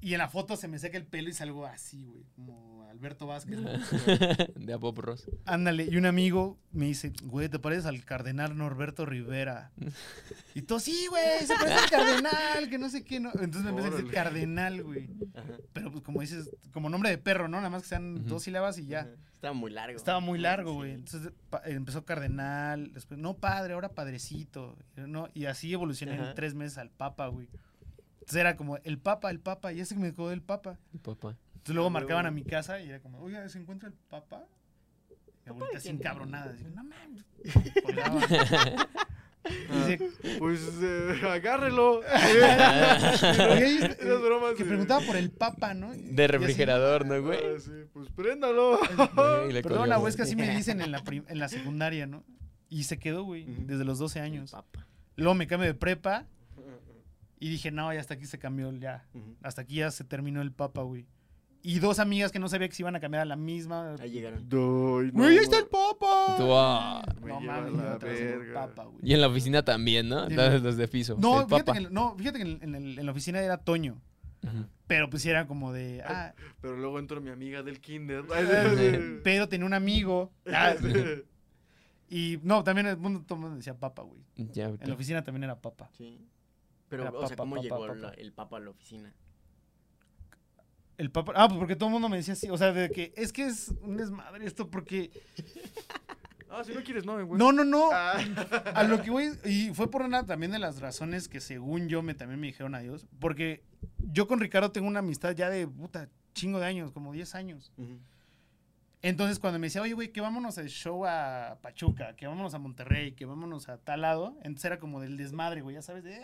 Y en la foto se me seca el pelo y salgo así, güey, como Alberto Vázquez. (laughs)
de a Bob Ross.
Ándale, y un amigo me dice, güey, ¿te pareces al cardenal Norberto Rivera? (laughs) Y tú, sí, güey, se parece al cardenal, que no sé qué, no. Entonces me empecé a decir cardenal, güey. Pero pues como dices, como nombre de perro, ¿no? Nada más que sean dos sílabas y ya.
Estaba muy largo.
Estaba muy largo,
Sí.
güey. Entonces pa- empezó cardenal, después, no padre, ahora padrecito. ¿no? Y así evolucioné
Ajá.
en tres meses al papa, güey. Entonces era como el papa, el papa, y ese que me quedó del papa.
El papá.
Entonces luego
Ah,
marcaban a mi casa y era como, oiga, ¿se encuentra el papa? Mi abuelita así encabronada. No mames. (laughs) Dice,
Pues eh, agárrelo. (laughs)
"Oye, ahí está-
Esas bromas
que
de-
preguntaba por el papa, ¿no?
De
así,
refrigerador, ¿no, güey?
Ah, sí, pues préndalo.
Y le colgaba.
güey, es que así me dicen en la, prim- en la secundaria, ¿no? Y se quedó, güey,
Ujú.
desde los 12 años.
Papa.
Luego me cambio de prepa y dije, no, ya hasta aquí se cambió, ya. Hasta aquí ya se terminó el papa, güey. Y dos amigas que no sabía que se iban a cambiar a la misma.
Ahí llegaron.
Doy, no,
¡Güey, ahí está el papa!
Tú, ah,
No mames, papa, güey.
Y en la oficina también, ¿no?
Sí.
Los de piso.
No,
el
fíjate
papa.
que, en- no, fíjate que en, en el- en la oficina era Toño.
Ujú.
Pero pues sí era como de. Ah,
Pero luego entró mi amiga del kinder.
Pedro tenía un amigo. Ah, (laughs) y no, también el mundo, todo el mundo decía papa, güey.
Ya,
En la oficina también era papa.
Sí. Pero,
Era
o sea, ¿cómo
papa,
llegó
papa.
la- el papa a la oficina?
El papa. Ah, pues porque todo el mundo me decía así. O sea, de que es que es un desmadre esto porque. (laughs)
Ah, si no quieres, no, güey.
No, no, no.
Ah.
A lo que voy. Y fue por una también de las razones que según yo me también me dijeron adiós. Porque yo con Ricardo tengo una amistad ya de puta chingo de años, como 10 años. Entonces, cuando me decía, oye, güey, que vámonos al show a Pachuca, que vámonos a Monterrey, que vámonos a tal lado, entonces era como del desmadre, güey, ya sabes, de...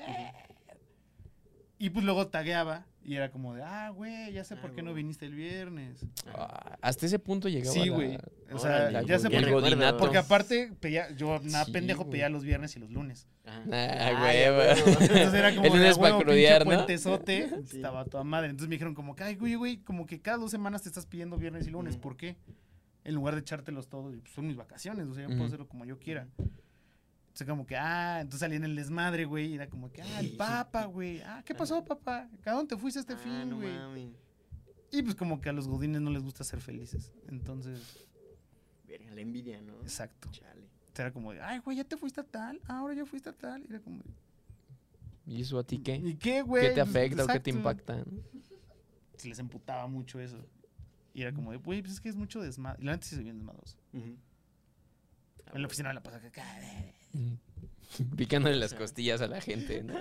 Y pues luego tagueaba y era como de, ah, güey, ya sé
Ah,
por qué no viniste el viernes.
Ah, Hasta ese punto llegaba.
Sí,
la-
güey. O sea,
Órale,
ya sé por qué. Porque aparte, pedía, yo nada
Sí,
pendejo
güey.
pedía los viernes y los lunes.
Ah,
Ah,
güey, güey.
Entonces era (laughs) como
El
de,
lunes
"Ah,
para crudear, ¿no?
puentezote",
Sí.
Estaba toda madre. Entonces me dijeron como que, ay, güey, güey, como que cada dos semanas te estás pidiendo viernes y lunes. ¿Por qué? En lugar de echártelos todos, pues, son mis vacaciones, o sea, yo puedo hacerlo como yo quiera. Entonces como que, ah, entonces salí en el desmadre, güey, y era como que, ah, el (laughs) papa, güey. Ah, ¿qué pasó, papá? ¿A dónde te fuiste este
Ah,
fin,
no
güey?
mames.
y pues como que a los godines no les gusta ser felices. Entonces,
Verga, la envidia, ¿no?
exacto.
Chale.
Era como de, ay, güey, ya te fuiste a tal, ah, ahora ya fuiste a tal. Y era como,
¿Y eso a ti qué?
¿y qué, güey?
¿Qué te
Pues,
afecta o qué te impacta?
Se les emputaba mucho eso. Y era como de, güey, pues es que es mucho desmadre. Y la neta sí se bien desmadroso.
Ujú.
En la oficina me la pasaba acá, (laughs)
Picándole las costillas a la gente. ¿no?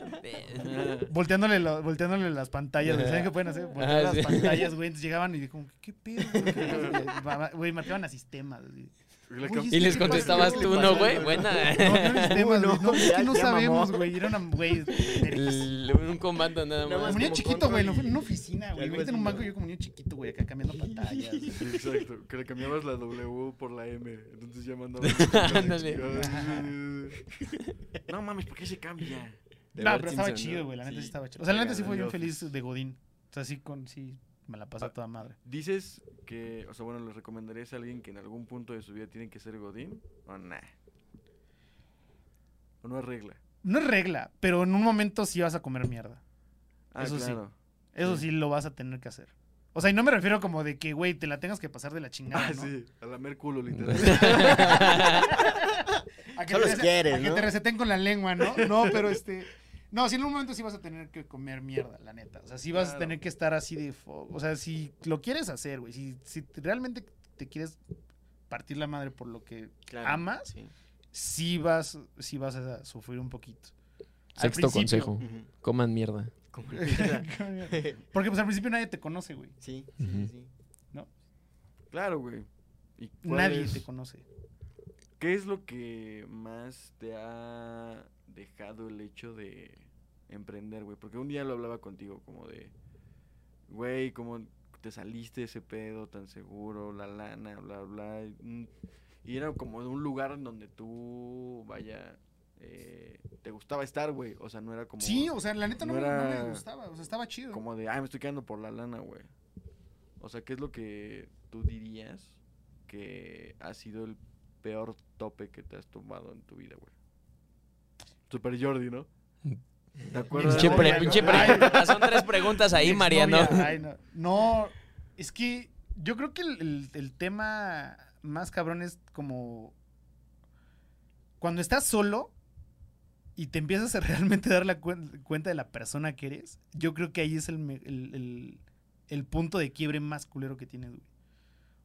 volteándole, lo- volteándole las pantallas. ¿Saben qué pueden hacer? Voltear
Ah,
las
sí.
pantallas, güey. Entonces (laughs) llegaban y como, ¿qué pedo? (laughs) güey? ¿Qué pedo?" Güey, marcaban a sistemas.
Y les
¿qué
contestabas tú,
¿Qué
¿no, güey? Buena.
No, no. No, es que no sabemos, güey. Era una, güey. (laughs)
Un comando nada
Como
más.
niño
como
chiquito, güey. En una oficina, güey. Ahorita en un banco yo como niño chiquito, güey, acá cambiando pantallas.
exacto, que le cambiabas la W por la M. Entonces ya mandaba. (laughs)
Ándale.
no mames, ¿por qué se cambia?
No, pero estaba chido, güey. La neta sí estaba chido. O sea, la neta sí fue
en
bien feliz de Godín. O sea, sí, con, sí me la pasé a toda madre.
Dices que, o sea, bueno, ¿le recomendarías a alguien que en algún punto de su vida tiene que ser Godín? ¿O nah? ¿O no es regla?
No es regla, pero en un momento sí vas a comer mierda.
Ah,
Eso sí.
claro.
Eso
Sí.
sí lo vas a tener que hacer. O sea, y no me refiero como de que, güey, te la tengas que pasar de la chingada,
Ah,
¿no?
sí, a la merculo, (laughs) literal.
A que,
Solo
te,
quieres,
a que te receten con la lengua, ¿no? No, pero este... No, sí en un momento sí vas a tener que comer mierda, la neta. O sea, sí vas a tener que estar así de... fo- O sea, si lo quieres hacer, güey. Si, si te- realmente te quieres partir la madre por lo que
Claro,
amas,
sí.
sí vas, sí vas a sufrir un poquito.
Sexto consejo.
Ujú. (laughs)
Coman mierda.
Porque pues al principio nadie te conoce, güey.
sí, sí, sí.
claro, güey. ¿Y cuál
Nadie
es-
te conoce.
¿Qué es lo que más te ha dejado el hecho de emprender, güey? Porque un día lo hablaba contigo como de, güey, ¿cómo te saliste de ese pedo tan seguro? La lana, bla, bla. y, mm, Y era como de un lugar en donde tú, vaya, eh, te gustaba estar, güey. O sea, no era como...
Sí, o sea, la neta no,
no
me, no me gustaba. O sea, estaba chido.
como de, ay, me estoy quedando por la lana, güey. O sea, ¿qué es lo que tú dirías que ha sido el peor tope que te has tomado en tu vida, güey? Super Jordi, ¿no? ¿Te acuerdas?
Pinche,
No,
pre-
güey,
pinche
no.
pregunta. Son tres preguntas ahí,
Mi
Mariano.
exnovia, ay, no. No, es que yo creo que el, el- el tema más cabrón es como cuando estás solo y te empiezas a (laughs) realmente dar la cuen- cuenta de la persona que eres, yo creo que ahí es el, me- el- el- el punto de quiebre más culero que tienes, güey.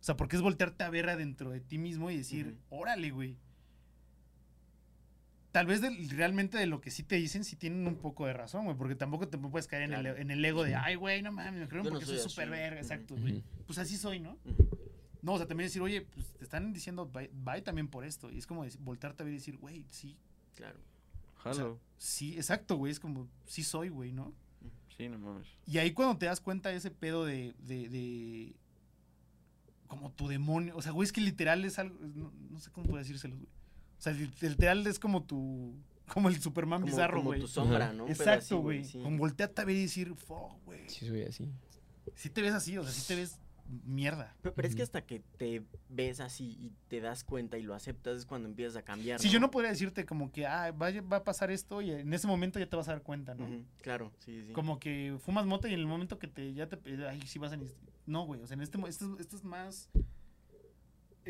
O sea, porque es voltearte a ver adentro de ti mismo y decir, órale, güey. Tal vez realmente de lo que sí te dicen, sí tienen un poco de razón, güey. Porque tampoco te puedes caer en,
Claro.
el, en el ego de, ay, güey, no mames, me creo
no
porque
soy
soy
así".
súper verga, exacto, güey. Pues así soy, ¿no? No, o sea, también decir, oye, pues te están diciendo, bye, bye también por esto. Y es como decir- voltearte a ver y decir, güey, sí,
Claro.
Jalo.
sí, exacto, güey. Es como, sí soy, güey, ¿no?
Sí, no mames.
Y ahí cuando te das cuenta de ese pedo de, de, de- como tu demonio, o sea, güey, es que literal es algo, no, no sé cómo puedo decírselo, güey. O sea, li- literal es como tu, como el Superman
Como,
bizarro,
como
güey.
tu sombra. ¿no?
Exacto, güey.
sí.
Como voltearte a ver y decir, fuck, güey.
Sí, soy así.
Sí te ves así, o sea, sí te ves mierda.
Pero, pero es que hasta que te ves así y te das cuenta y lo aceptas es cuando empiezas a cambiar.
Si yo no podría decirte como que, ah, va, a- va a pasar esto y en ese momento ya te vas a dar cuenta, ¿no?
Claro, sí, sí.
Como que fumas mota y en el momento que te ya te ay, sí vas a no, güey, o sea, en este esto, esto es más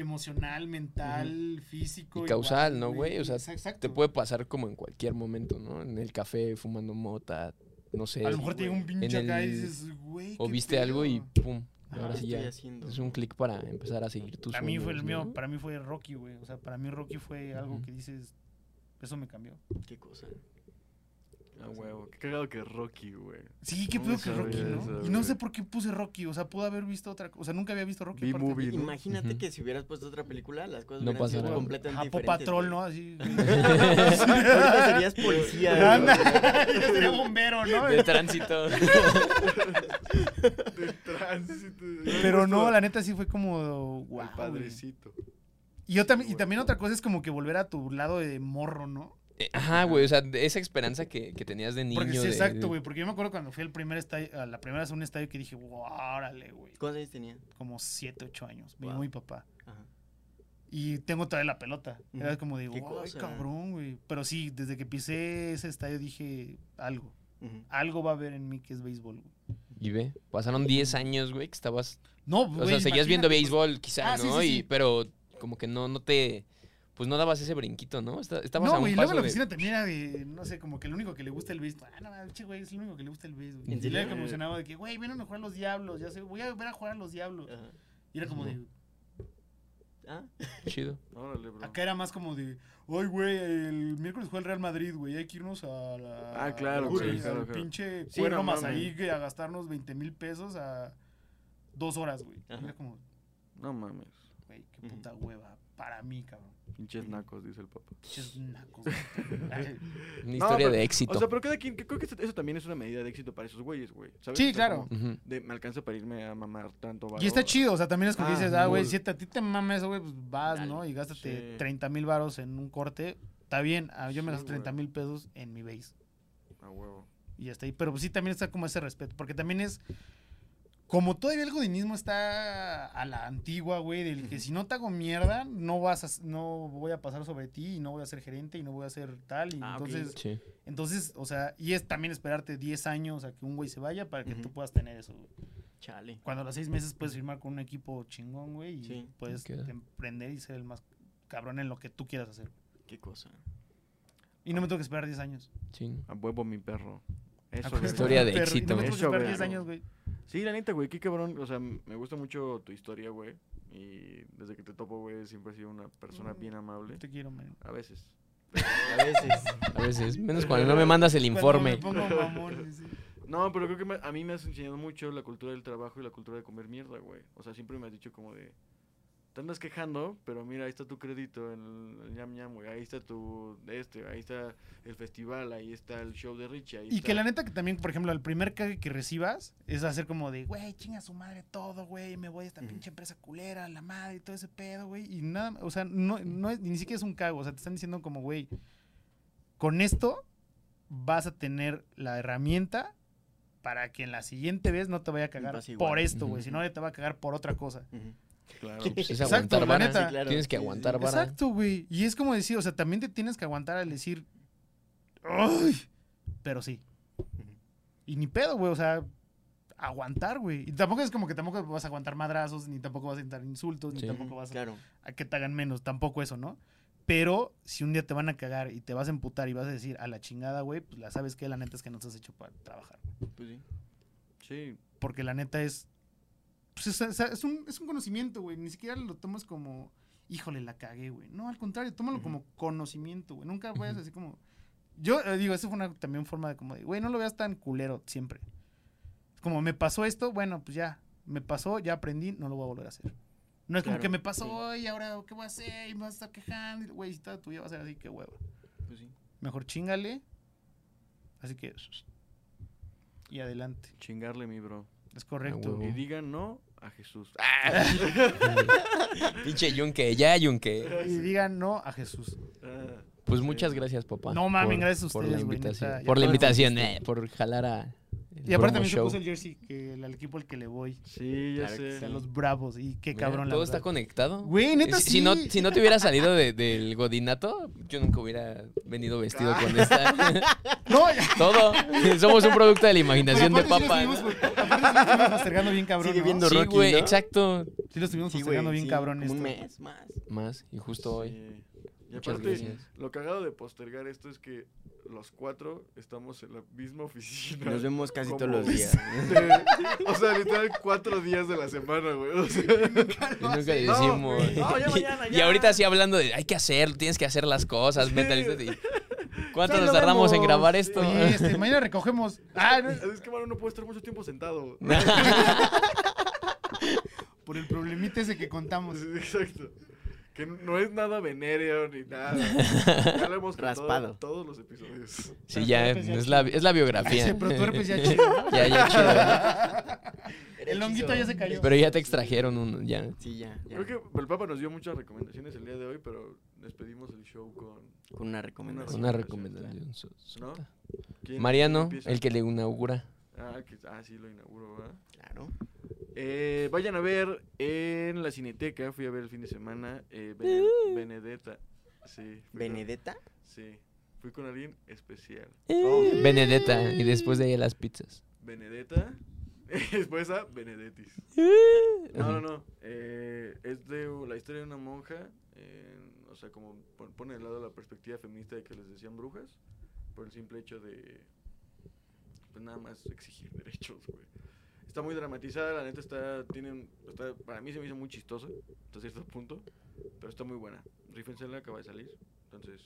emocional, mental, físico
Y causal,
igual,
¿no, güey? O sea,
exacto.
Te puede pasar como en cualquier momento, ¿no? En el café, fumando mota, no sé.
a lo mejor te llega un pinche acá y dices, güey,
O viste algo y pum.
Ajá,
ahora
¿qué
sí
estoy
ya.
haciendo?
Es un clic para empezar a seguir tus
Para mí fue el mío, para mí fue Rocky, güey. O sea, para mí Rocky fue algo que dices, eso me cambió.
¿Qué cosa?
Ah, huevo. Qué cagado que Rocky, güey.
Sí, qué pedo que Rocky, ¿no?
eso,
y no sé por qué puse Rocky, o sea, pudo haber visto otra cosa. O sea, nunca había visto Rocky.
Imagínate que si hubieras puesto otra película, las cosas
No
hubieran sido
pasará.
completamente
Japó
diferentes.
Patrol,
güey.
¿no? Así. (laughs)
Ahorita serías policía.
Ya (laughs) sería bombero, ¿no?
De tránsito.
De tránsito.
Pero no, la neta sí fue como,
El
wow.
padrecito.
Y, yo también, y también otra cosa es como que volver a tu lado de morro, ¿no?
Eh, Ajá, güey. O sea, esa esperanza que, que tenías de niño.
Porque sí,
de-
exacto, güey. Porque yo me acuerdo cuando fui al primer estadio, a la primera vez a un estadio que dije, wow, órale, güey.
¿Cuántos años tenía?
Como 7, 8 años.
Wow.
mi papá.
Ajá.
Y tengo todavía la pelota. Era como de,
Qué
ay,
cosa.
cabrón, güey. Pero sí, desde que pisé ese estadio dije, algo. Algo va a haber en mí que es béisbol, güey.
Y ve, pasaron 10 años, güey, que estabas.
No,
O sea, seguías viendo béisbol, quizá,
Ah, sí,
¿no?
sí,
y, pero como que no, no te. Pues no dabas ese brinquito, ¿no? Esta- Estabas a
No, güey, luego la
de-
oficina también era de, no sé, como que el único que le gusta el béisbol. Ah, no, che, güey, es el único que le gusta el béisbol.
¿En
Y
serio?
luego emocionaba de que, güey, vienen a jugar los diablos, ya sé, voy a ver a jugar a los diablos.
Ajá.
Y era como de,
Ah,
Chido. (laughs)
Órale, bro.
acá era más como de, ay, güey, el miércoles juega el Real Madrid, güey, hay que irnos a la...
Ah, claro, güey, claro, claro.
pinche
Sí,
cuerno
no
más ahí que a gastarnos 20 mil pesos a dos horas, güey. Era como,
No mames.
güey, qué puta hueva, para mí, cabrón.
Pinches nacos, dice el papá.
Pinches nacos. (laughs)
Una historia
pero-
de éxito.
O sea, pero cada quien, creo que eso, también es una medida de éxito para esos güeyes, güey. ¿sabes?
Sí, claro.
como
Ujú.
de, me alcanza para irme a mamar tanto
Y está
valor.
chido, o sea, también es como que
Ah,
dices, ah, güey, si a ti te mames eso, güey, pues vas,
Dale.
¿no? Y gástate
Sí.
30 mil varos en un corte. Está bien, ah, yo me
Sí,
gasto 30
güey.
mil pesos en mi base.
A huevo.
Y ya está ahí. Pero pues sí, también está como ese respeto. Porque también es. Como todavía el godinismo está a la antigua, güey, del que si no te hago mierda, no vas a, no voy a pasar sobre ti y no voy a ser gerente y no voy a ser tal. Y
Ah,
entonces,
Sí.
entonces, o sea, y es también esperarte 10 años a que un güey se vaya para que tú puedas tener eso, güey.
chale.
Cuando a los seis meses puedes firmar con un equipo chingón, güey, y
Sí.
puedes emprender y ser el más cabrón en lo que tú quieras hacer.
Qué cosa.
Y no me tengo que esperar 10 años.
sí.
A huevo, mi perro. Eso.
Historia de
perro, y
éxito.
No me tengo que esperar
güey.
10 años, güey.
Sí, la neta, güey, qué cabrón. O sea, me gusta mucho tu historia, güey. Y desde que te topo, güey, siempre has sido una persona bien amable.
Te quiero, man.
A veces.
A veces. (laughs)
A veces. Menos cuando no me mandas el informe.
Cuando me pongo mamón, sí. (laughs)
No, pero creo que me- a mí me has enseñado mucho la cultura del trabajo y la cultura de comer mierda, güey. O sea, siempre me has dicho como de... Te andas quejando, pero mira, ahí está tu crédito en el, el ñam ñam, güey. Ahí está tu... Este, ahí está el festival, ahí está el show de Richie. Ahí
Y
está-
que la neta que también, por ejemplo, el primer cague que recibas es hacer como de, güey, chinga su madre todo, güey, me voy a esta pinche empresa culera, la madre y todo ese pedo, güey. Y nada, o sea, no, no es, ni siquiera es un cago, o sea, te están diciendo como, güey, con esto vas a tener la herramienta para que en la siguiente vez no te vaya a cagar por esto, güey, si no te va a cagar por otra cosa.
Claro.
Pues es
Exacto,
aguantar
la
vara.
neta.
Sí, claro.
Tienes que aguantar vara.
Exacto, güey. Y es como decir, o sea, también te tienes que aguantar al decir, ¡ay! Pero sí. Y ni pedo, güey, o sea, aguantar, güey. Y tampoco es como que tampoco vas a aguantar madrazos, ni tampoco vas a intentar insultos, ni tampoco vas a,
Claro.
a que te hagan menos, tampoco eso, ¿no? Pero si un día te van a cagar y te vas a emputar y vas a decir a la chingada, güey, pues la sabes que la neta es que no estás hecho para trabajar.
Pues sí.
Sí.
Porque la neta es. Pues es, un, es un conocimiento, güey. Ni siquiera lo tomas como, híjole, la cagué, güey. No, al contrario, tómalo como conocimiento, güey. Nunca vayas
Ujú.
así como. Yo eh, digo, eso fue una también forma de como de, güey, no lo veas tan culero siempre. Como, me pasó esto, bueno, pues ya. Me pasó, ya aprendí, no lo voy a volver a hacer. No es como que me pasó
sí.
hoy, ahora, ¿qué voy a hacer? Y me vas a estar quejando. y, Güey, si toda tu vida va a ser así, qué hueva.
Pues sí.
Mejor chingale. Así que. Y adelante.
Chingarle, mi bro.
Es correcto.
Y digan no a Jesús. (laughs)
Pinche yunque, ya yunque.
Y digan no a Jesús.
Ah,
Pues muchas gracias, papá.
No mames,
por-
gracias a
por
ustedes,
la
güey,
invitación.
neta,
por la invitación, eh, por jalar a
Y aparte también se
show.
puso el jersey que el, al equipo al que le voy.
Sí, ya
Claro que
O
sé.
sea, los bravos. Y qué
Mira,
cabrón la
Todo está
verdad.
conectado.
Güey, neta
si,
sí.
si no, si no te hubiera salido de- del godinato, yo nunca hubiera venido vestido con esta. (laughs)
No.
Todo. Somos un producto de la imaginación de
aparte sí
papa.
estuvimos- aparte sí lo estuvimos postergando bien cabrón,
Sigue
¿no?
viendo
Sí,
Rocky,
güey,
¿no?
exacto.
Sí lo estuvimos
Sí, güey,
postergando bien
sí,
cabrón
un
esto.
mes más.
Más, y justo hoy.
Sí. Y
Muchas
aparte,
gracias.
lo cagado de postergar esto es que los cuatro estamos en la misma oficina.
Nos vemos casi todos los días.
de- o sea, literal, cuatro días de la semana, güey. O sea,
Y nunca decimos.
No, ya (laughs) mañana,
Y
ya.
ahorita sí hablando de hay que hacer, tienes que hacer las cosas, mentalízate. y- (laughs) ¿Cuánto
Sí,
nos tardamos en grabar
Sí.
esto?
Oye, este, mañana recogemos. Ah, no,
Es que, mano, no puede estar mucho tiempo sentado. (laughs)
por el problemita ese que contamos.
Sí, Exacto. Que no es nada venéreo ni (laughs) nada. Ya lo hemos
Raspado.
en todos los episodios.
Sí, ya, es la, es la biografía.
Ya chido. ¿no? (laughs)
ya, ya chido. (laughs)
El longuito ya se cayó.
Pero ya te extrajeron un, ya.
Sí, ya. ya.
Creo que el Papa nos dio muchas recomendaciones el día de hoy, pero despedimos el show con.
Con una recomendación.
Una
recomendación, ¿No?
sota.
¿Quién-
Mariano, el que le inaugura.
Ah, que- ah, sí, lo inauguro, ¿verdad?
Claro.
Eh, vayan a ver en la Cineteca, fui a ver el fin de semana, eh, Bene- Benedetta. Sí. con-
¿Benedetta?
Sí. Fui con alguien especial.
Benedetta. Y después de ahí las pizzas.
Benedetta. (laughs) Después a Benedetis. No, no, no. eh, es de la historia de una monja. eh, o sea, como pon- pone de lado la perspectiva feminista de que les decían brujas. Por el simple hecho de. Pues nada más exigir derechos, güey. Está muy dramatizada, la neta está. Tienen, está, para mí se me hizo muy chistoso, hasta cierto punto. Pero está muy buena. Rífensela, acaba de salir. Entonces,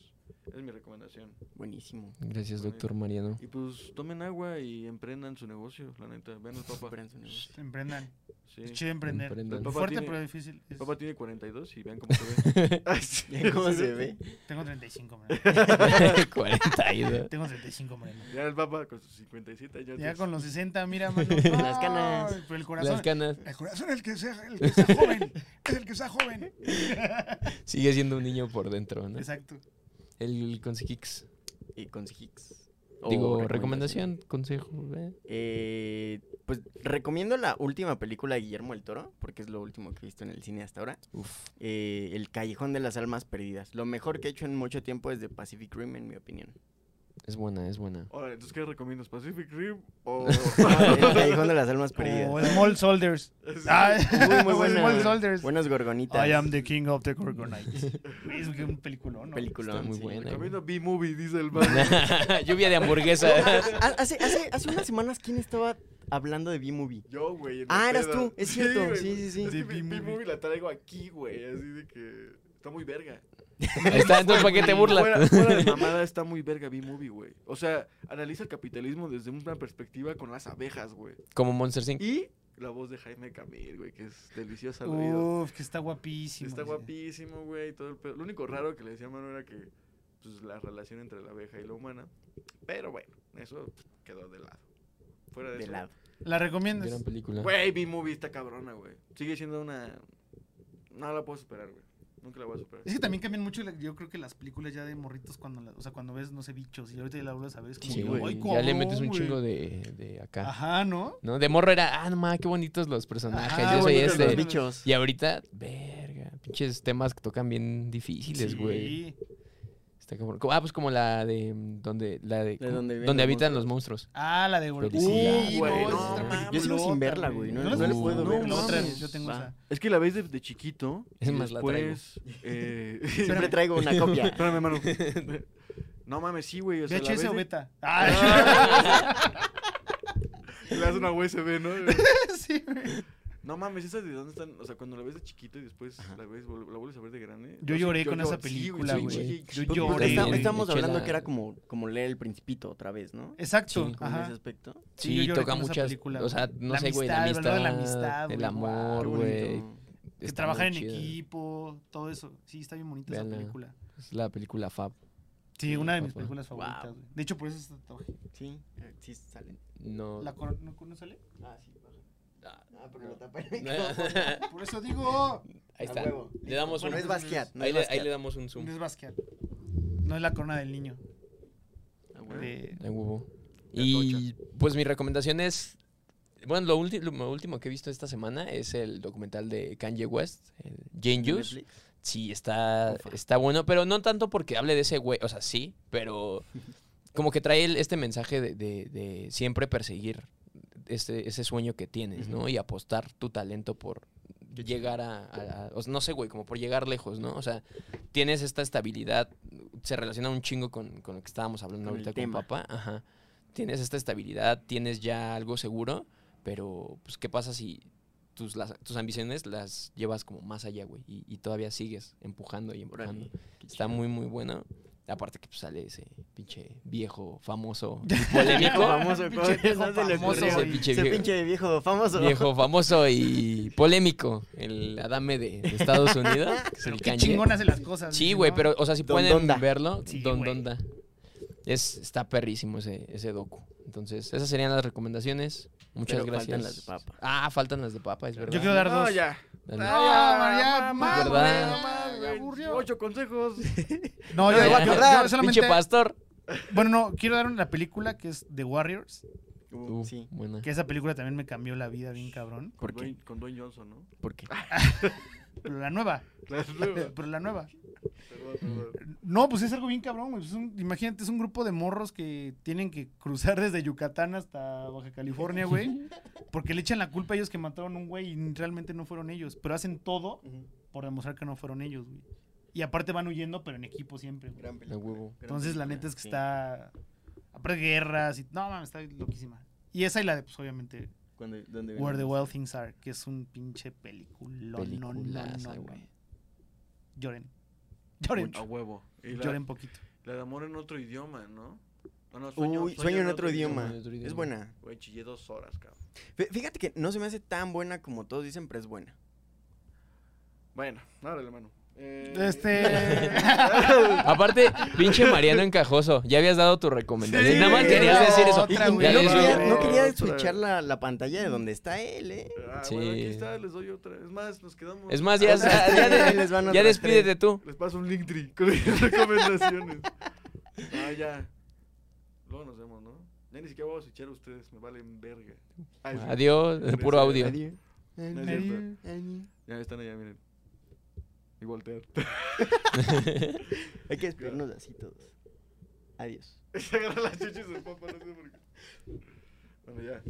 es mi recomendación.
Buenísimo.
Gracias, doctor Mariano.
Y pues tomen agua y emprendan su negocio, la neta. Vean el papá.
Esperen su negocio.
Emprendan.
Sí.
Es chido emprender.
Emprendan.
Papá
Fuerte
tiene-
pero difícil. Es-
El papá tiene 42 y vean cómo se ve. (laughs)
Ya cómo se ve.
Tengo 35, man.
42.
Tengo 35, man.
Ya el papá con sus 57 años.
Ya con los 60, mira, (laughs) mano.
Las canas.
Pero el corazón.
Las canas.
El corazón es el que sea, el que sea joven. Es el que sea joven.
Sigue siendo un niño por dentro, ¿no?
Exacto.
El consejix.
Y con Hicks. O
Digo, recomendación, consejo. ¿eh?
Eh, pues recomiendo la última película de Guillermo el Toro, porque es lo último que he visto en el cine hasta ahora.
Uf.
Eh, el Callejón de las Almas Perdidas. Lo mejor que he hecho en mucho tiempo es de Pacific Rim, en mi opinión.
Es buena, es buena.
Ahora, entonces, ¿qué recomiendas? ¿Pacific Rim o.? (laughs) (laughs)
el Callejón de las Almas Perdidas.
O Small Soldiers. (laughs)
Sí.
Ah,
Muy, muy buena.
Small Soldiers.
Buenas gorgonitas.
I am the king of the Gorgonites. es un peliculón, ¿no?
Película.
Está muy buena.
Recomiendo B-Movie, dice el man.
Lluvia de hamburguesa.
hace, hace, hace unas semanas, ¿quién estaba hablando de B-Movie?
Yo, güey.
Ah, eras tú, es cierto, sí, sí, sí.
B-Movie.
B-Movie la traigo aquí, güey. Así de que. Está muy verga. (laughs)
Ahí está, entonces, ¿para qué te burlas?
Fuera, fuera de (laughs) mamada está muy verga B-Movie, güey. O sea, analiza el capitalismo desde una perspectiva con las abejas, güey.
Como Monster Inc.
Y la voz de Jaime Camil, güey, que es deliciosa al oído.
Uf, que está guapísimo.
Está guapísimo, güey. Todo el pedo. Lo único raro que le decía mano era que pues, la relación entre la abeja y la humana. Pero bueno, eso quedó de lado. Fuera de,
De
eso.
lado.
¿La recomiendas?
Gran película.
Güey, B-Movie está cabrona, güey. Sigue siendo una. No la puedo superar, güey. Nunca la voy a superar.
Es que también cambian mucho, yo creo que las películas ya de morritos cuando, la- o sea, cuando ves, no sé, bichos y ahorita ya la vuelves a ver, es como,
Sí,
que,
güey.
"Ay,
Ya le metes un
güey".
chingo de, de acá.
Ajá, ¿no?
¿No? De morro era, ah, no mames, qué bonitos los personajes.
Ajá,
yo soy este.
los
bichos.
Y ahorita, verga, pinches temas que tocan bien difíciles, güey.
Sí.
Está cabrón. Co- Ah, pues como la de mm, donde la de,
De donde
donde
los
habitan los
monstruos.
Ah, la de
Felicidades.
Sí,
Güey,
no,
no.
Yo sigo sin verla, güey, no- no le puedo
ver,
No, otra yo tengo esa.
Es que la ves desde chiquito.
Es más, la traigo.
después, (laughs) eh,
Siempre (laughs) traigo una (laughs) copia.
Espérame, mano. No mames, sí, güey. O sea,
VHS o
de-
beta.
Ah. Le das una USB, ¿no?
sí, güey.
No mames, ¿esas de dónde están? O sea, cuando la ves de chiquito y después
Ajá.
la ves, la vuelves a ver de grande.
Yo
sí,
lloré con esa película, güey.
sí,
Yo
Porque
lloré.
está-
Sí,
estamos
chela.
hablando que era como, como leer El Principito otra vez, ¿no?
Exacto.
Sí,
Como en ese
Ajá.
aspecto.
Sí,
Sí,
yo lloré
toca
con esa
muchas,
película,
o sea, no
La
sé, güey, la
amistad, la amistad,
el amor, güey.
Que trabajan en equipo, todo eso. Sí, está bien bonita
Véanla.
esa película.
Es la película Fab.
Sí, una de mis
papá.
películas favoritas. De hecho, por eso es tatuaje.
Sí, eh, sí salen.
No.
¿La cor- no, no sale?
Ah, sí,
Ah,
Ah, porque lo (laughs)
no.
tapa el micrófono.
Por eso digo.
Ahí está. Le damos
No
un
es Basquiat. No
ahí,
es
le, ahí
Basquiat.
le damos un zoom.
No es Basquiat. No es la corona del niño.
Ah, huevo.
De...
Y pues mi recomendación es. Bueno, lo, ulti- lo último que he visto esta semana es el documental de Kanye West, el Jane Juice. Sí, está,
Ufa.
está bueno, pero no tanto porque hable de ese güey, o sea, sí, pero (laughs) como que trae el- este mensaje de, de- de siempre perseguir este, ese sueño que tienes, ¿no? Y apostar tu talento por llegar a, a- a- o sea, no sé, güey, como por llegar lejos, ¿no? O sea, tienes esta estabilidad, se relaciona un chingo con, con lo que estábamos hablando
Con
ahorita con papá, ajá. Tienes esta estabilidad, tienes ya algo seguro, pero pues ¿qué pasa si tus, las- tus ambiciones las llevas como más allá, güey? Y, y todavía sigues empujando y empujando. Está muy, muy bueno. Aparte que pues, sale ese pinche viejo famoso y (laughs) polémico.
famoso,
Pinche
¿cómo
viejo
no se le
famoso?
Ese pinche
Ese
viejo.
pinche viejo famoso.
viejo (laughs) famoso y polémico. El Adame de, de Estados Unidos. (laughs) que es el
Qué chingón hace las cosas.
Sí, güey,
¿no?
pero, o sea, si
Don
pueden
Donda.
verlo,
Sí,
Don. Donda. Es, está perrísimo ese, ese docu. Entonces, esas serían las recomendaciones. Muchas
Pero
gracias.
faltan las de papa.
Ah, faltan las de papa, es verdad.
Yo quiero dar
No,
dos.
ya.
Dale.
Ah, ya,
¿verdad?
güey, mamá,
Me
güey.
aburrió.
Ocho consejos. (laughs)
No, yo,
Ya,
yo-
ya,
yo- solamente.
Pinche pastor.
Bueno, no, quiero dar una película que es The Warriors.
Uh,
Uh,
sí.
buena.
Que esa película también me cambió la vida bien cabrón.
Con
¿Por qué?
Dwayne, con Dwayne Johnson, ¿no?
¿Por qué? (laughs)
Pero la nueva. (laughs)
La nueva.
Pero la nueva.
Perdón, perdón.
No, pues es algo bien cabrón, güey. Es un- imagínate, es un grupo de morros que tienen que cruzar desde Yucatán hasta Baja California, güey. Porque le echan la culpa a ellos que mataron a un güey y realmente no fueron ellos. Pero hacen todo por demostrar que no fueron ellos, güey. Y aparte van huyendo, pero en equipo siempre, güey.
Gran
De
película.
huevo.
Gran
Entonces, la
película,
neta es que
sí.
está. Aparte guerras y. No, mames, está loquísima. Y esa y la de, pues, obviamente,
Cuando- ¿dónde
Where the? Wild Things Are, que es un pinche película. No, no, no,
güey.
no. Lloren. Lloren.
A huevo. La,
Lloren poquito.
la de amor en otro idioma, ¿no? No, no,
Uy, sueño en otro idioma.
Sueño en otro
Es
idioma.
buena.
Güey, chillé dos horas, cabrón.
Fí- Fíjate que no se me hace tan buena como todos dicen, pero es buena.
Bueno, órale, mano. Eh,
Este. (laughs)
Aparte, pinche Mariano Encajoso, ya habías dado tu recomendación.
Sí,
Nada más querías
no,
decir eso.
otra,
no, quería, no quería switchar la, la pantalla de donde está él, ¿eh?
Ah,
Sí.
bueno, aquí está, les doy otra. Es más, nos quedamos.
Es más, ya, ya, ya-
les van
ya despídete tú.
Les paso un link tree con (laughs) recomendaciones. Ah, ya. Luego nos vemos, ¿no? Ya ni siquiera voy a switchar a ustedes, me valen verga. Ay, sí.
Adiós, puro audio.
Adiós.
No es cierto. Ya están allá, miren. Y voltear. (laughs) (laughs)
Hay que despedirnos así todos. Adiós. (laughs)
Se agarra las chichis del papá, no sé por qué. Bueno, ya.